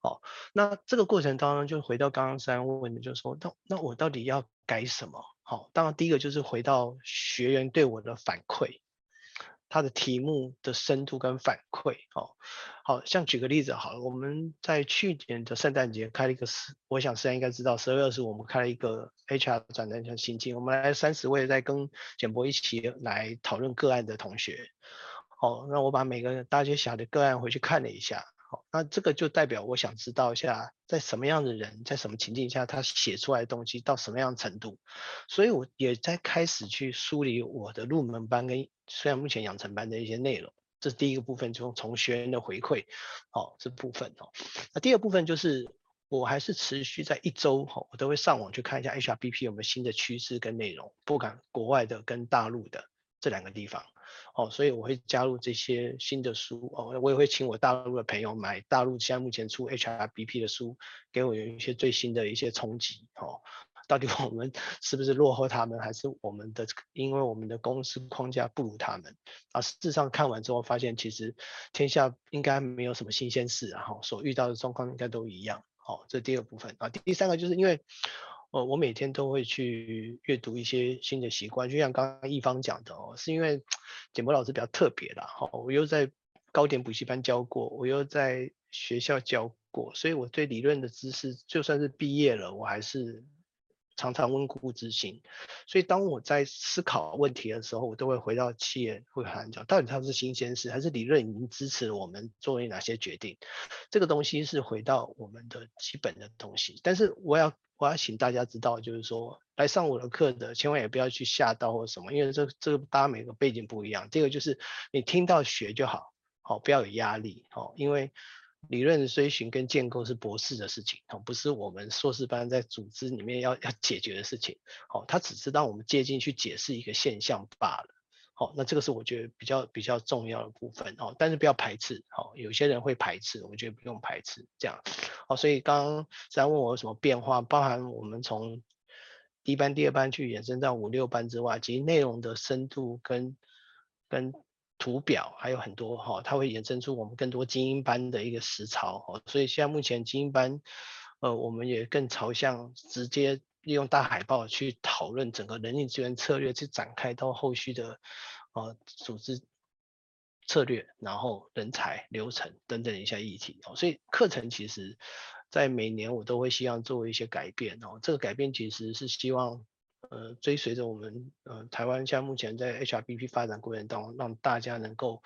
B: 好，那这个过程当中就回到刚刚三问的，就是说，那那我到底要改什么？好，当然第一个就是回到学员对我的反馈，他的题目的深度跟反馈。好，好像举个例子好了，我们在去年的圣诞节开了一个十，我想大家应该知道，十二月二十我们开了一个 HR 转战向新进，我们来三十位在跟简博一起来讨论个案的同学。好，那我把每个大街小的个案回去看了一下。好，那这个就代表我想知道一下，在什么样的人，在什么情境下，他写出来的东西到什么样程度，所以我也在开始去梳理我的入门班跟虽然目前养成班的一些内容，这是第一个部分，就从学员的回馈，好，这部分哦。那第二部分就是我还是持续在一周哈，我都会上网去看一下 HRBP 有没有新的趋势跟内容，不管国外的跟大陆的这两个地方。哦，所以我会加入这些新的书哦，我也会请我大陆的朋友买大陆现在目前出 HRBP 的书，给我有一些最新的一些冲击哦。到底我们 是不是落后他们，还是我们的因为我们的公司框架不如他们？啊，事实上看完之后发现，其实天下应该没有什么新鲜事，然后所遇到的状况应该都一样。好，这第二部分啊，第三个就是因为，呃，我每天都会去阅读一些新的习惯，就像刚刚一方讲的哦，是因为简博老师比较特别啦，哈，我又在高点补习班教过，我又在学校教过，所以我对理论的知识，就算是毕业了，我还是。常常温故知新，所以当我在思考问题的时候，我都会回到企业会谈讲，到底它是新鲜事，还是理论已经支持我们做了哪些决定？这个东西是回到我们的基本的东西。但是我要我要请大家知道，就是说来上我的课的，千万也不要去吓到或什么，因为这这个大家每个背景不一样。第二个就是你听到学就好，好，不要有压力，好，因为。理论的追寻跟建构是博士的事情，哦，不是我们硕士班在组织里面要要解决的事情，哦，他只是让我们接近去解释一个现象罢了，好，那这个是我觉得比较比较重要的部分，哦，但是不要排斥，哦，有些人会排斥，我觉得不用排斥，这样，哦，所以刚刚在问我有什么变化，包含我们从一班、第二班去延伸到五六班之外，其实内容的深度跟跟。图表还有很多哈，它会衍生出我们更多精英班的一个实操哦，所以现在目前精英班，呃，我们也更朝向直接利用大海报去讨论整个人力资源策略，去展开到后续的呃组织策略，然后人才流程等等一些议题哦，所以课程其实，在每年我都会希望做一些改变哦，这个改变其实是希望。呃，追随着我们呃台湾，像目前在 HRBP 发展过程当中，让大家能够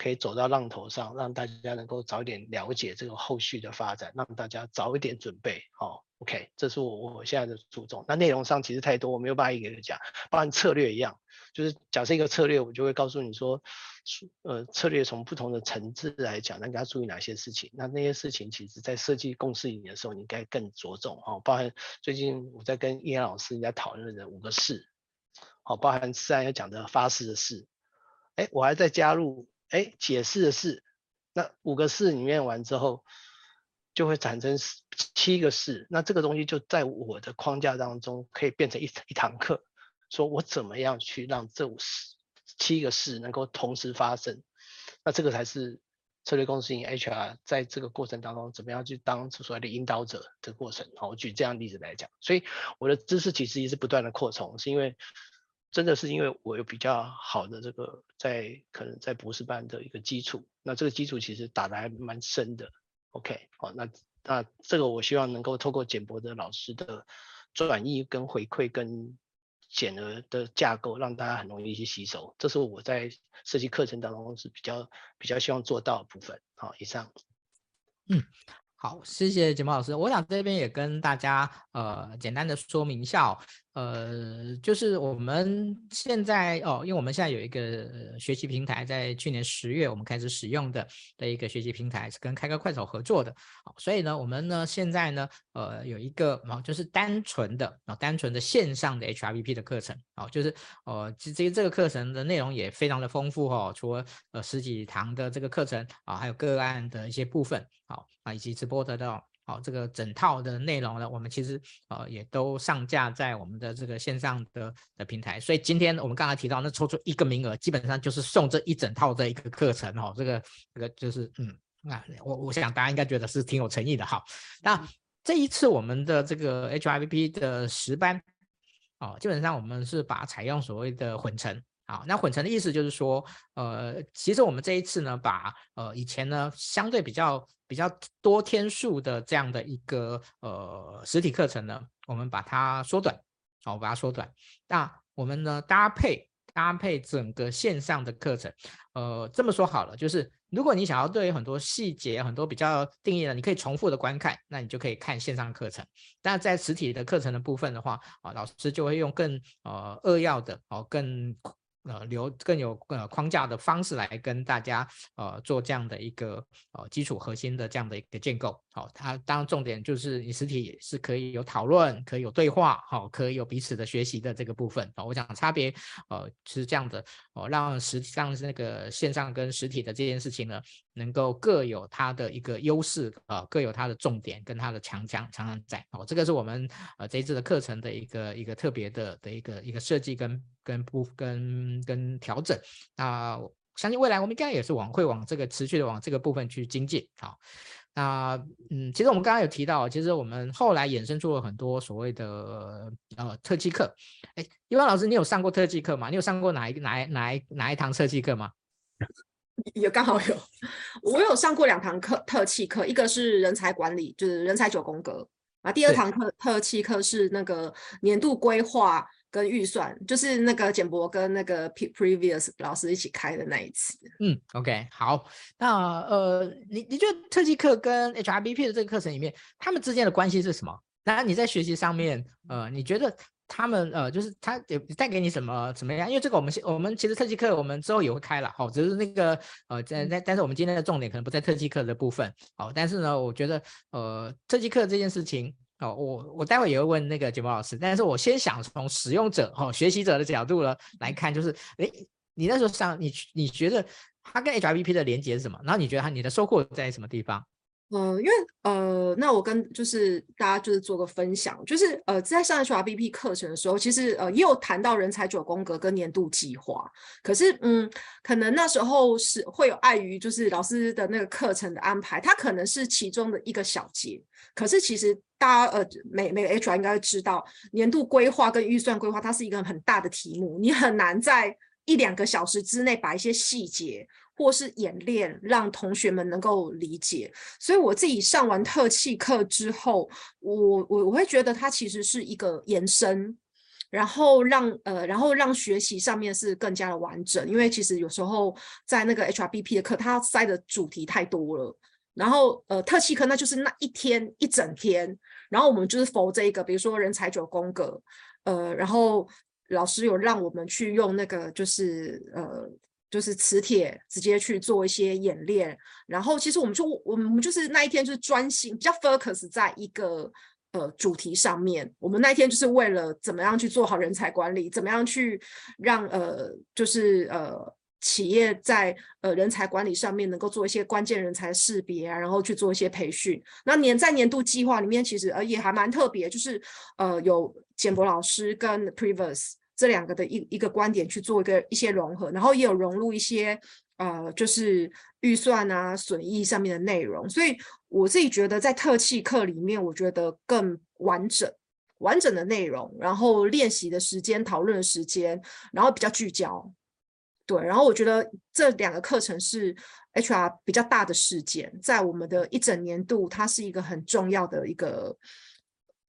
B: 可以走到浪头上，让大家能够早一点了解这个后续的发展，让大家早一点准备。好、哦，OK，这是我我现在的注重。那内容上其实太多，我没有办法一个一个讲，包含策略一样，就是假设一个策略，我就会告诉你说。呃，策略从不同的层次来讲，那你要注意哪些事情？那那些事情，其实在设计共识里的时候，你应该更着重哦。包含最近我在跟叶老师在讨论的五个事，好，包含自然要讲的发誓的事，哎，我还在加入哎解释的是。那五个式里面完之后，就会产生七个式。那这个东西就在我的框架当中，可以变成一一堂课，说我怎么样去让这五十。七个事能够同时发生，那这个才是策略公司型 HR 在这个过程当中怎么样去当所谓的引导者的过程。好，我举这样例子来讲，所以我的知识其实也是不断的扩充，是因为真的是因为我有比较好的这个在可能在博士班的一个基础，那这个基础其实打得还蛮深的。OK，好，那那这个我希望能够透过简博的老师的转译跟回馈跟。简而的架构，让大家很容易去吸收，这是我在设计课程当中是比较比较希望做到的部分。好，以上。
A: 嗯。好，谢谢简博老师。我想这边也跟大家呃简单的说明一下哦，呃，就是我们现在哦，因为我们现在有一个学习平台，在去年十月我们开始使用的的一个学习平台是跟开个快手合作的，好，所以呢，我们呢现在呢呃有一个啊就是单纯的啊单纯的线上的 HRBP 的课程，好，就是呃其实这个课程的内容也非常的丰富哦，除了呃十几堂的这个课程啊，还有个案的一些部分，好啊以及直播得到好，这个整套的内容呢，我们其实呃也都上架在我们的这个线上的的平台，所以今天我们刚才提到那抽出一个名额，基本上就是送这一整套的一个课程哦，这个这个就是嗯，那我我想大家应该觉得是挺有诚意的哈。那这一次我们的这个 HIVP 的十班哦，基本上我们是把采用所谓的混成。好，那混成的意思就是说，呃，其实我们这一次呢，把呃以前呢相对比较比较多天数的这样的一个呃实体课程呢，我们把它缩短，好，把它缩短。那我们呢搭配搭配整个线上的课程，呃，这么说好了，就是如果你想要对于很多细节、很多比较定义的，你可以重复的观看，那你就可以看线上课程。但在实体的课程的部分的话，啊，老师就会用更呃扼要的哦更。呃留更有呃框架的方式来跟大家呃做这样的一个呃基础核心的这样的一个建构。好、它当然重点就是你实体是可以有讨论，可以有对话，好、可以有彼此的学习的这个部分。哦，我想差别呃是这样的哦，让实际上是那个线上跟实体的这件事情呢，能够各有它的一个优势啊、呃，各有它的重点跟它的强强强项在。哦，这个是我们呃这一次的课程的一个一个特别的的一个一个设计跟跟不跟跟调整。那我相信未来我们应该也是往会往这个持续的往这个部分去精进。好。那嗯，其实我们刚刚有提到，其实我们后来衍生出了很多所谓的呃特技课。哎，一般老师，你有上过特技课吗？你有上过哪一个哪一哪一哪一堂特技课吗？
C: 也刚好有，我有上过两堂课特技课，一个是人才管理，就是人才九宫格啊。第二堂课特技课是那个年度规划。跟预算就是那个简博跟那个 previous 老师一起开的那一次。
A: 嗯，OK，好，那呃，你你觉得特技课跟 HRBP 的这个课程里面，他们之间的关系是什么？当然你在学习上面，呃，你觉得他们呃，就是他带给你什么怎么样？因为这个我们我们其实特技课我们之后也会开了，好，只是那个呃，在在但是我们今天的重点可能不在特技课的部分，好，但是呢，我觉得呃，特技课这件事情。哦，我我待会也会问那个节目老师，但是我先想从使用者、哈、哦、学习者的角度呢来看，就是，诶，你那时候想，你你觉得它跟 HRBP 的连接是什么？然后你觉得它你的收获在什么地方？
C: 呃，因为呃，那我跟就是大家就是做个分享，就是呃，在上 HRBP 课程的时候，其实呃也有谈到人才九宫格跟年度计划，可是嗯，可能那时候是会有碍于就是老师的那个课程的安排，它可能是其中的一个小节，可是其实大家呃每每个 HR 应该会知道，年度规划跟预算规划它是一个很大的题目，你很难在一两个小时之内把一些细节。或是演练，让同学们能够理解。所以我自己上完特气课之后，我我我会觉得它其实是一个延伸，然后让呃，然后让学习上面是更加的完整。因为其实有时候在那个 HRBP 的课，它塞的主题太多了。然后呃，特气课那就是那一天一整天，然后我们就是 for 这一个，比如说人才九宫格，呃，然后老师有让我们去用那个就是呃。就是磁铁直接去做一些演练，然后其实我们就我们就是那一天就是专心比较 focus 在一个呃主题上面。我们那一天就是为了怎么样去做好人才管理，怎么样去让呃就是呃企业在呃人才管理上面能够做一些关键人才识别啊，然后去做一些培训。那年在年度计划里面，其实呃也还蛮特别，就是呃有简博老师跟 Previous。这两个的一一个观点去做一个一些融合，然后也有融入一些呃，就是预算啊、损益上面的内容。所以我自己觉得在特气课里面，我觉得更完整、完整的内容，然后练习的时间、讨论的时间，然后比较聚焦。对，然后我觉得这两个课程是 HR 比较大的事件，在我们的一整年度，它是一个很重要的一个，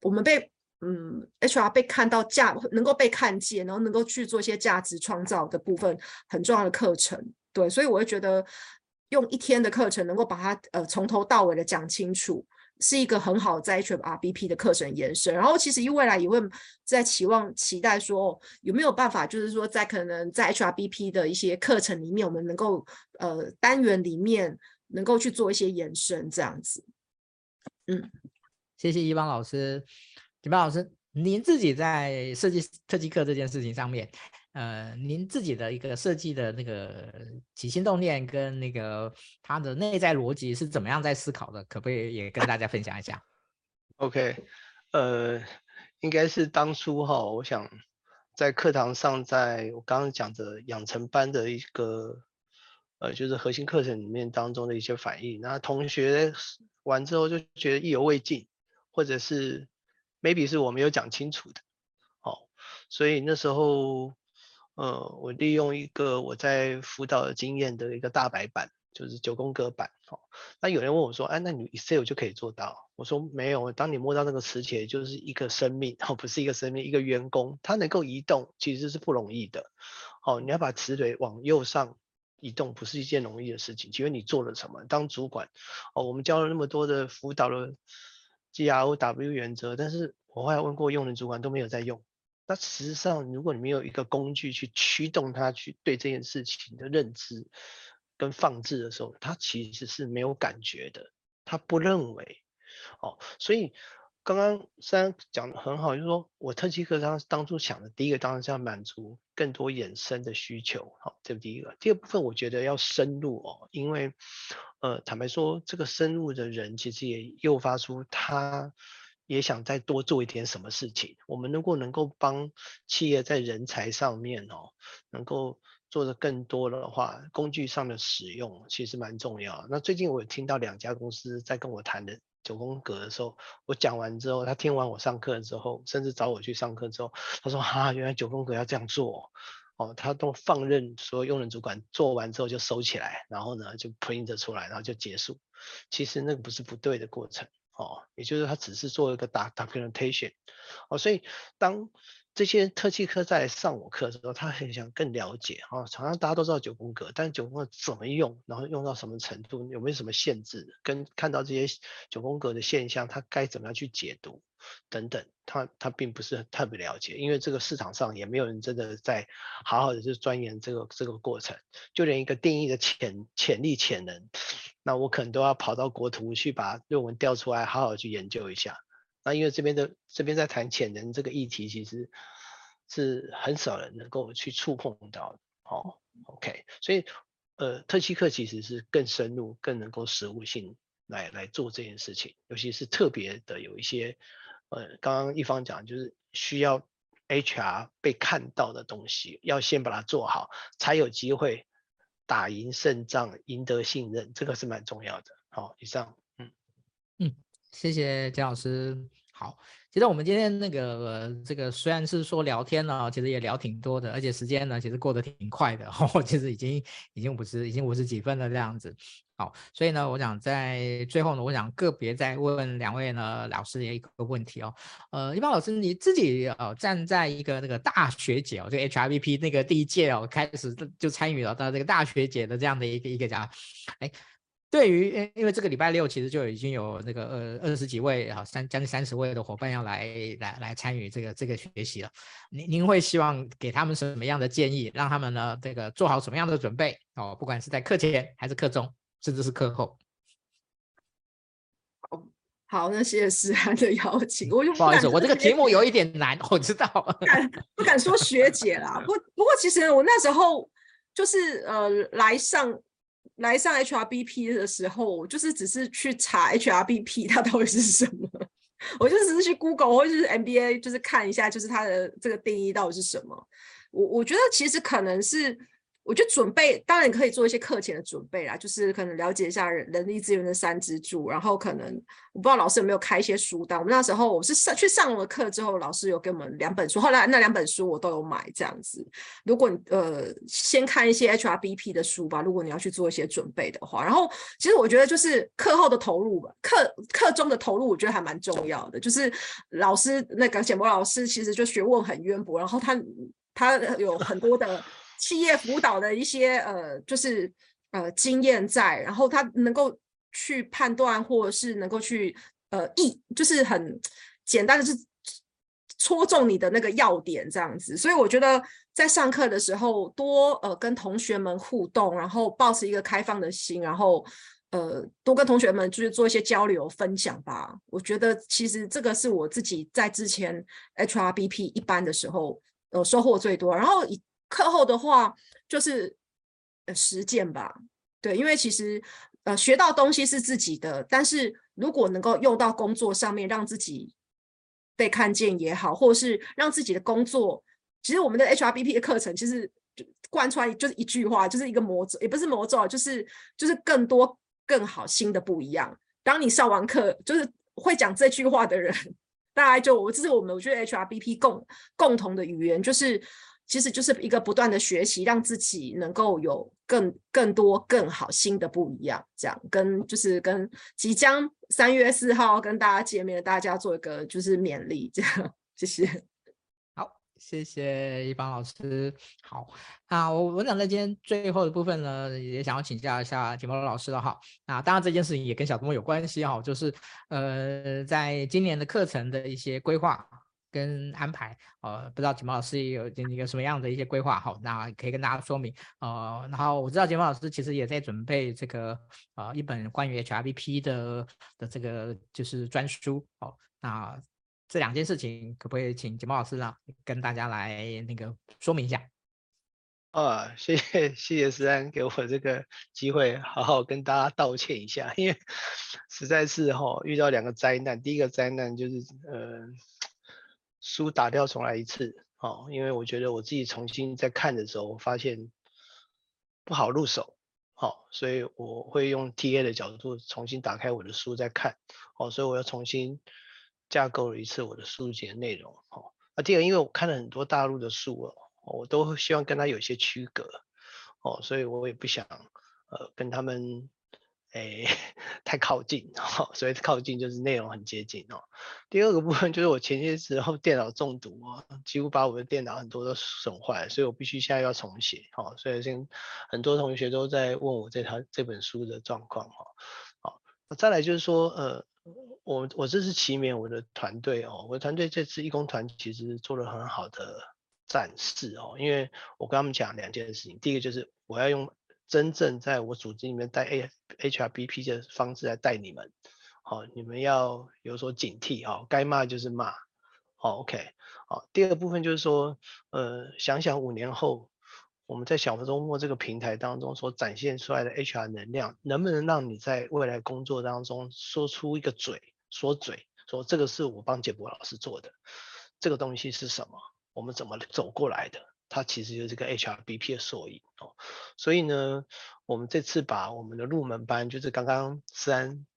C: 我们被。嗯，HR 被看到价能够被看见，然后能够去做一些价值创造的部分，很重要的课程。对，所以我会觉得用一天的课程能够把它呃从头到尾的讲清楚，是一个很好在 HRBP 的课程延伸。然后其实未来也会在期望期待说有没有办法，就是说在可能在 HRBP 的一些课程里面，我们能够呃单元里面能够去做一些延伸，这样子。嗯，
A: 谢谢伊邦老师。简博老师，您自己在设计特技课这件事情上面，呃，您自己的一个设计的那个起心动念跟那个它的内在逻辑是怎么样在思考的？可不可以也跟大家分享一下
B: ？OK，呃，应该是当初哈，我想在课堂上，在我刚刚讲的养成班的一个呃，就是核心课程里面当中的一些反应，那同学完之后就觉得意犹未尽，或者是。Maybe 是我没有讲清楚的，好、哦，所以那时候，呃，我利用一个我在辅导的经验的一个大白板，就是九宫格板，哦，那有人问我说，哎，那你 Excel 就可以做到？我说没有，当你摸到那个磁铁，就是一个生命，哦，不是一个生命，一个员工，它能够移动，其实是不容易的，哦，你要把磁铁往右上移动，不是一件容易的事情。请问你做了什么？当主管，哦，我们教了那么多的辅导的。G R O W 原则，但是我后来问过用人主管都没有在用，那实际上，如果你没有一个工具去驱动他去对这件事情的认知跟放置的时候，他其实是没有感觉的，他不认为。哦，所以刚刚虽然讲得很好，就是说我特技课当当初想的第一个当然是要满足更多衍生的需求，好，这是第一个。第二部分我觉得要深入哦，因为呃，坦白说，这个深入的人其实也诱发出他。也想再多做一点什么事情。我们如果能够帮企业在人才上面哦，能够做得更多的话，工具上的使用其实蛮重要。那最近我有听到两家公司在跟我谈的九宫格的时候，我讲完之后，他听完我上课之后，甚至找我去上课之后，他说：“哈、啊，原来九宫格要这样做哦。”他都放任所有用人主管做完之后就收起来，然后呢就 print 出来，然后就结束。其实那个不是不对的过程。哦，也就是他只是做一个 documentation，哦，所以当这些特技课在上我课的时候，他很想更了解啊。常常大家都知道九宫格，但是九宫格怎么用，然后用到什么程度，有没有什么限制，跟看到这些九宫格的现象，他该怎么样去解读等等，他他并不是特别了解，因为这个市场上也没有人真的在好好的去钻研这个这个过程，就连一个定义的潜潜力潜能，那我可能都要跑到国图去把论文调出来，好好去研究一下。那因为这边的这边在谈潜能这个议题，其实是很少人能够去触碰到的。哦，OK，所以呃，特西克其实是更深入、更能够实务性来来做这件事情，尤其是特别的有一些呃，刚刚一方讲就是需要 HR 被看到的东西，要先把它做好，才有机会打赢胜仗、赢得信任，这个是蛮重要的。好，以上，
A: 谢谢姜老师。好，其实我们今天那个、这个虽然是说聊天呢，其实也聊挺多的，而且时间呢其实过得挺快的。哦，其实已经已经五十已经五十几分了这样子。好，所以呢，我想在最后呢，我想个别再问两位呢老师一个问题哦。呃，一般老师你自己呃站在一个那个大学姐哦，这个 HRBP 那个第一届哦开始就参与了到这个大学姐的这样的一个一个讲，哎。对于，因为这个礼拜六其实就已经有那个呃二十几位啊三将近三十位的伙伴要来来来参与这个这个学习了。您您会希望给他们什么样的建议，让他们呢这个做好什么样的准备哦？不管是在课前还是课中，甚至是课后。
C: 好，那谢谢思涵的邀请。我就不，
A: 不好意思，我这个题目有一点难，我知道。
C: 不敢不敢说学姐啦，不不过其实我那时候就是呃来上。来上 HRBP 的时候，我就是只是去查 HRBP 它到底是什么，我就只是去 Google 或者是 MBA，就是看一下，就是它的这个定义到底是什么。我我觉得其实可能是。我就准备当然可以做一些课前的准备啦，就是可能了解一下人人力资源的三支柱，然后可能我不知道老师有没有开一些书单。我们那时候我是上去上了课之后，老师有给我们两本书，后来那两本书我都有买这样子。如果你呃先看一些 HRBP 的书吧，如果你要去做一些准备的话，然后其实我觉得就是课后的投入吧，课课中的投入我觉得还蛮重要的。就是老师那个简博老师其实就学问很渊博，然后他他有很多的。企业辅导的一些呃，就是呃经验在，然后他能够去判断，或者是能够去呃一，就是很简单的是戳中你的那个要点这样子。所以我觉得在上课的时候多呃跟同学们互动，然后保持一个开放的心，然后呃多跟同学们就是做一些交流分享吧。我觉得其实这个是我自己在之前 HRBP 一班的时候呃收获最多，然后以。课后的话就是呃实践吧，对，因为其实呃学到东西是自己的，但是如果能够用到工作上面，让自己被看见也好，或者是让自己的工作，其实我们的 HRBP 的课程其实就贯穿就是一句话，就是一个魔咒，也不是魔咒，就是就是更多更好新的不一样。当你上完课，就是会讲这句话的人，大概就我这是我们我觉得 HRBP 共共同的语言，就是。其实就是一个不断的学习，让自己能够有更更多更好新的不一样。这样跟就是跟即将三月四号跟大家见面的大家做一个就是勉励，这样谢谢。
A: 好，谢谢一方老师。好，那我我想在今天最后的部分呢，也想要请教一下简博老师了哈。啊当然这件事情也跟小周末有关系哈，就是呃，在今年的课程的一些规划。跟安排，呃，不知道简毛老师有一个什么样的一些规划，好，那可以跟大家说明，呃，然后我知道简毛老师其实也在准备这个呃一本关于 HRBP 的的这个就是专书，好，那这两件事情可不可以请简毛老师呢跟大家来那个说明一下？
B: 啊，谢谢谢谢思安给我这个机会，好好跟大家道歉一下，因为实在是哈、哦、遇到两个灾难。第一个灾难就是呃书打掉重来一次，哦，因为我觉得我自己重新在看的时候，我发现不好入手，好、哦，所以我会用 TA 的角度重新打开我的书再看，哦，所以我要重新架构了一次我的书籍的内容，哦，那第二，因为我看了很多大陆的书哦。我都希望跟他有些区隔，哦，所以我也不想，呃，跟他们，诶，太靠近，哦，所以靠近就是内容很接近哦。第二个部分就是我前些时候电脑中毒哦，几乎把我的电脑很多都损坏，所以我必须现在要重写，哦，所以现很多同学都在问我这套这本书的状况，哈，好，再来就是说，呃，我我这是祈勉我的团队哦，我的团队这次义工团其实做了很好的。展示哦，因为我跟他们讲两件事情，第一个就是我要用真正在我组织里面带 A HRBP 的方式来带你们，好，你们要有所警惕哦，该骂就是骂，好，OK，好，第二个部分就是说，呃，想想五年后我们在小周末这个平台当中所展现出来的 HR 能量，能不能让你在未来工作当中说出一个嘴，说嘴，说这个是我帮简博老师做的，这个东西是什么？我们怎么走过来的？它其实就是个 HRBP 的缩影哦。所以呢，我们这次把我们的入门班，就是刚刚思安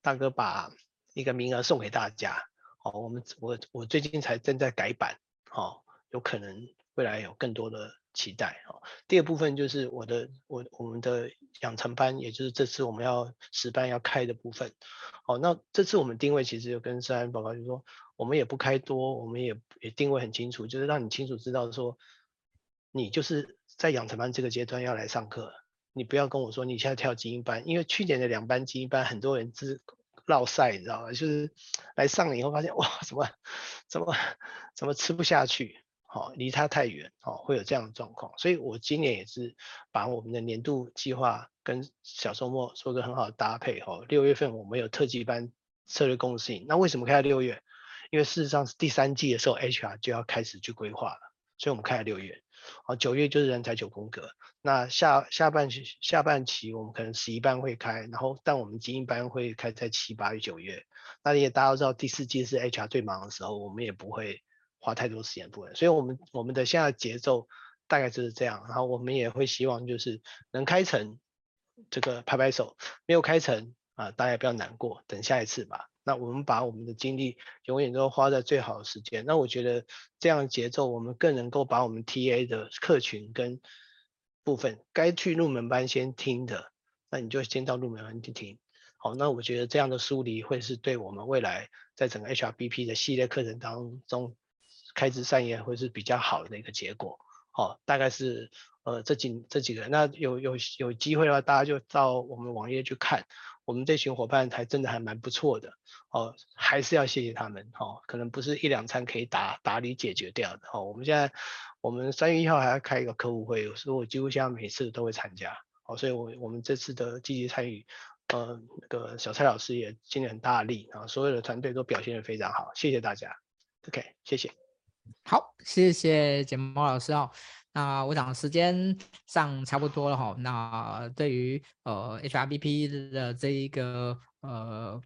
B: 大哥把一个名额送给大家。哦，我们我我最近才正在改版，哦，有可能未来有更多的期待哦。第二部分就是我的我我们的养成班，也就是这次我们要实班要开的部分。哦，那这次我们定位其实就跟思安报告，就说。我们也不开多，我们也也定位很清楚，就是让你清楚知道说，你就是在养成班这个阶段要来上课，你不要跟我说你现在跳精英班，因为去年的两班精英班很多人是落赛，你知道吗？就是来上了以后发现哇，怎么怎么怎么吃不下去，好，离他太远，好，会有这样的状况。所以我今年也是把我们的年度计划跟小周末做个很好的搭配，哦，六月份我们有特技班策略共识，那为什么开在六月？因为事实上是第三季的时候，HR 就要开始去规划了，所以我们开了六月，好，九月就是人才九宫格。那下下半期下半期我们可能十一班会开，然后但我们精英班会开在七八月九月。那也大家都知道第四季是 HR 最忙的时候，我们也不会花太多时间部分。所以我们我们的现在节奏大概就是这样，然后我们也会希望就是能开成这个拍拍手，没有开成啊，大家不要难过，等下一次吧。那我们把我们的精力永远都花在最好的时间。那我觉得这样的节奏，我们更能够把我们 TA 的客群跟部分该去入门班先听的，那你就先到入门班去听。好，那我觉得这样的梳理会是对我们未来在整个 HRBP 的系列课程当中开枝散叶会是比较好的一个结果。好，大概是呃这几这几个。那有有有机会的话，大家就到我们网页去看。我们这群伙伴还真的还蛮不错的哦，还是要谢谢他们哦，可能不是一两餐可以打打理解决掉的哦。我们现在我们三月一号还要开一个客户会，所以我几乎现在每次都会参加哦，所以我我们这次的积极参与，呃，那个小蔡老师也尽了很大力啊，所有的团队都表现得非常好，谢谢大家，OK，谢谢。
A: 好，谢谢简毛老师哦。那我想时间上差不多了哈。那对于呃 HRBP 的这一个呃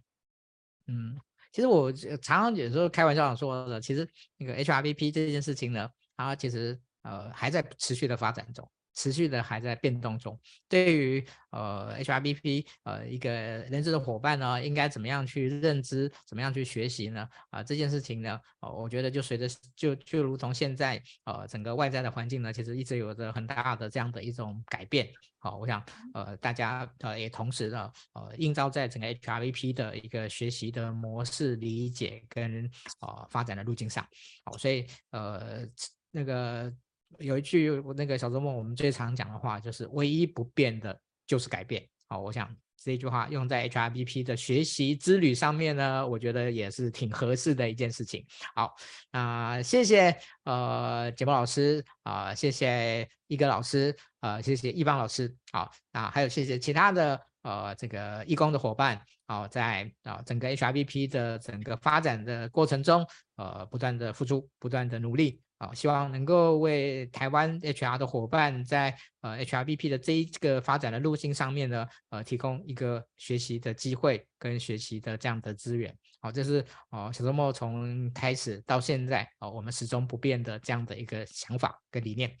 A: 嗯，其实我常常有时候开玩笑说的，其实那个 HRBP 这件事情呢，它其实呃还在持续的发展中。持续的还在变动中。对于呃 HRBP 呃一个人资的伙伴呢，应该怎么样去认知，怎么样去学习呢？啊、这件事情呢，呃，我觉得就随着就就如同现在呃整个外在的环境呢，其实一直有着很大的这样的一种改变。好、我想呃大家呃也同时呢呃映照在整个 HRBP 的一个学习的模式理解跟呃发展的路径上。好、所以呃那个。有一句我那个小周末我们最常讲的话，就是唯一不变的就是改变。好，我想这句话用在 HRBP 的学习之旅上面呢，我觉得也是挺合适的一件事情。好，那谢谢呃简波老师啊、呃，谢谢一哥老师、呃，谢谢一邦老师。好，那还有谢谢其他的呃这个义工的伙伴。好，在啊整个 HRBP 的整个发展的过程中，呃不断的付出，不断的努力。啊，希望能够为台湾 HR 的伙伴在呃 HRBP 的这一个发展的路径上面呢，呃提供一个学习的机会跟学习的这样的资源。好，这是哦小周末从开始到现在哦我们始终不变的这样的一个想法跟理念。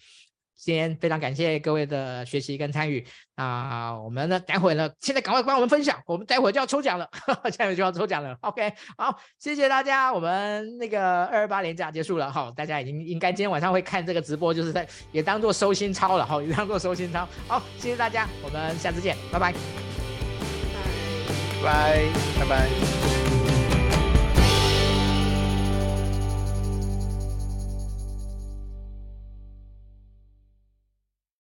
A: 今天非常感谢各位的学习跟参与啊！我们呢，待会呢，现在赶快帮我们分享，我们待会就要抽奖了，呵呵，现在就要抽奖了。OK，好，谢谢大家。我们那个二二八连假结束了，好，大家已经应该今天晚上会看这个直播，就是在也当做收心操了，好，也当做收心操。好，谢谢大家，我们下次见，拜拜，
B: 拜拜，拜拜。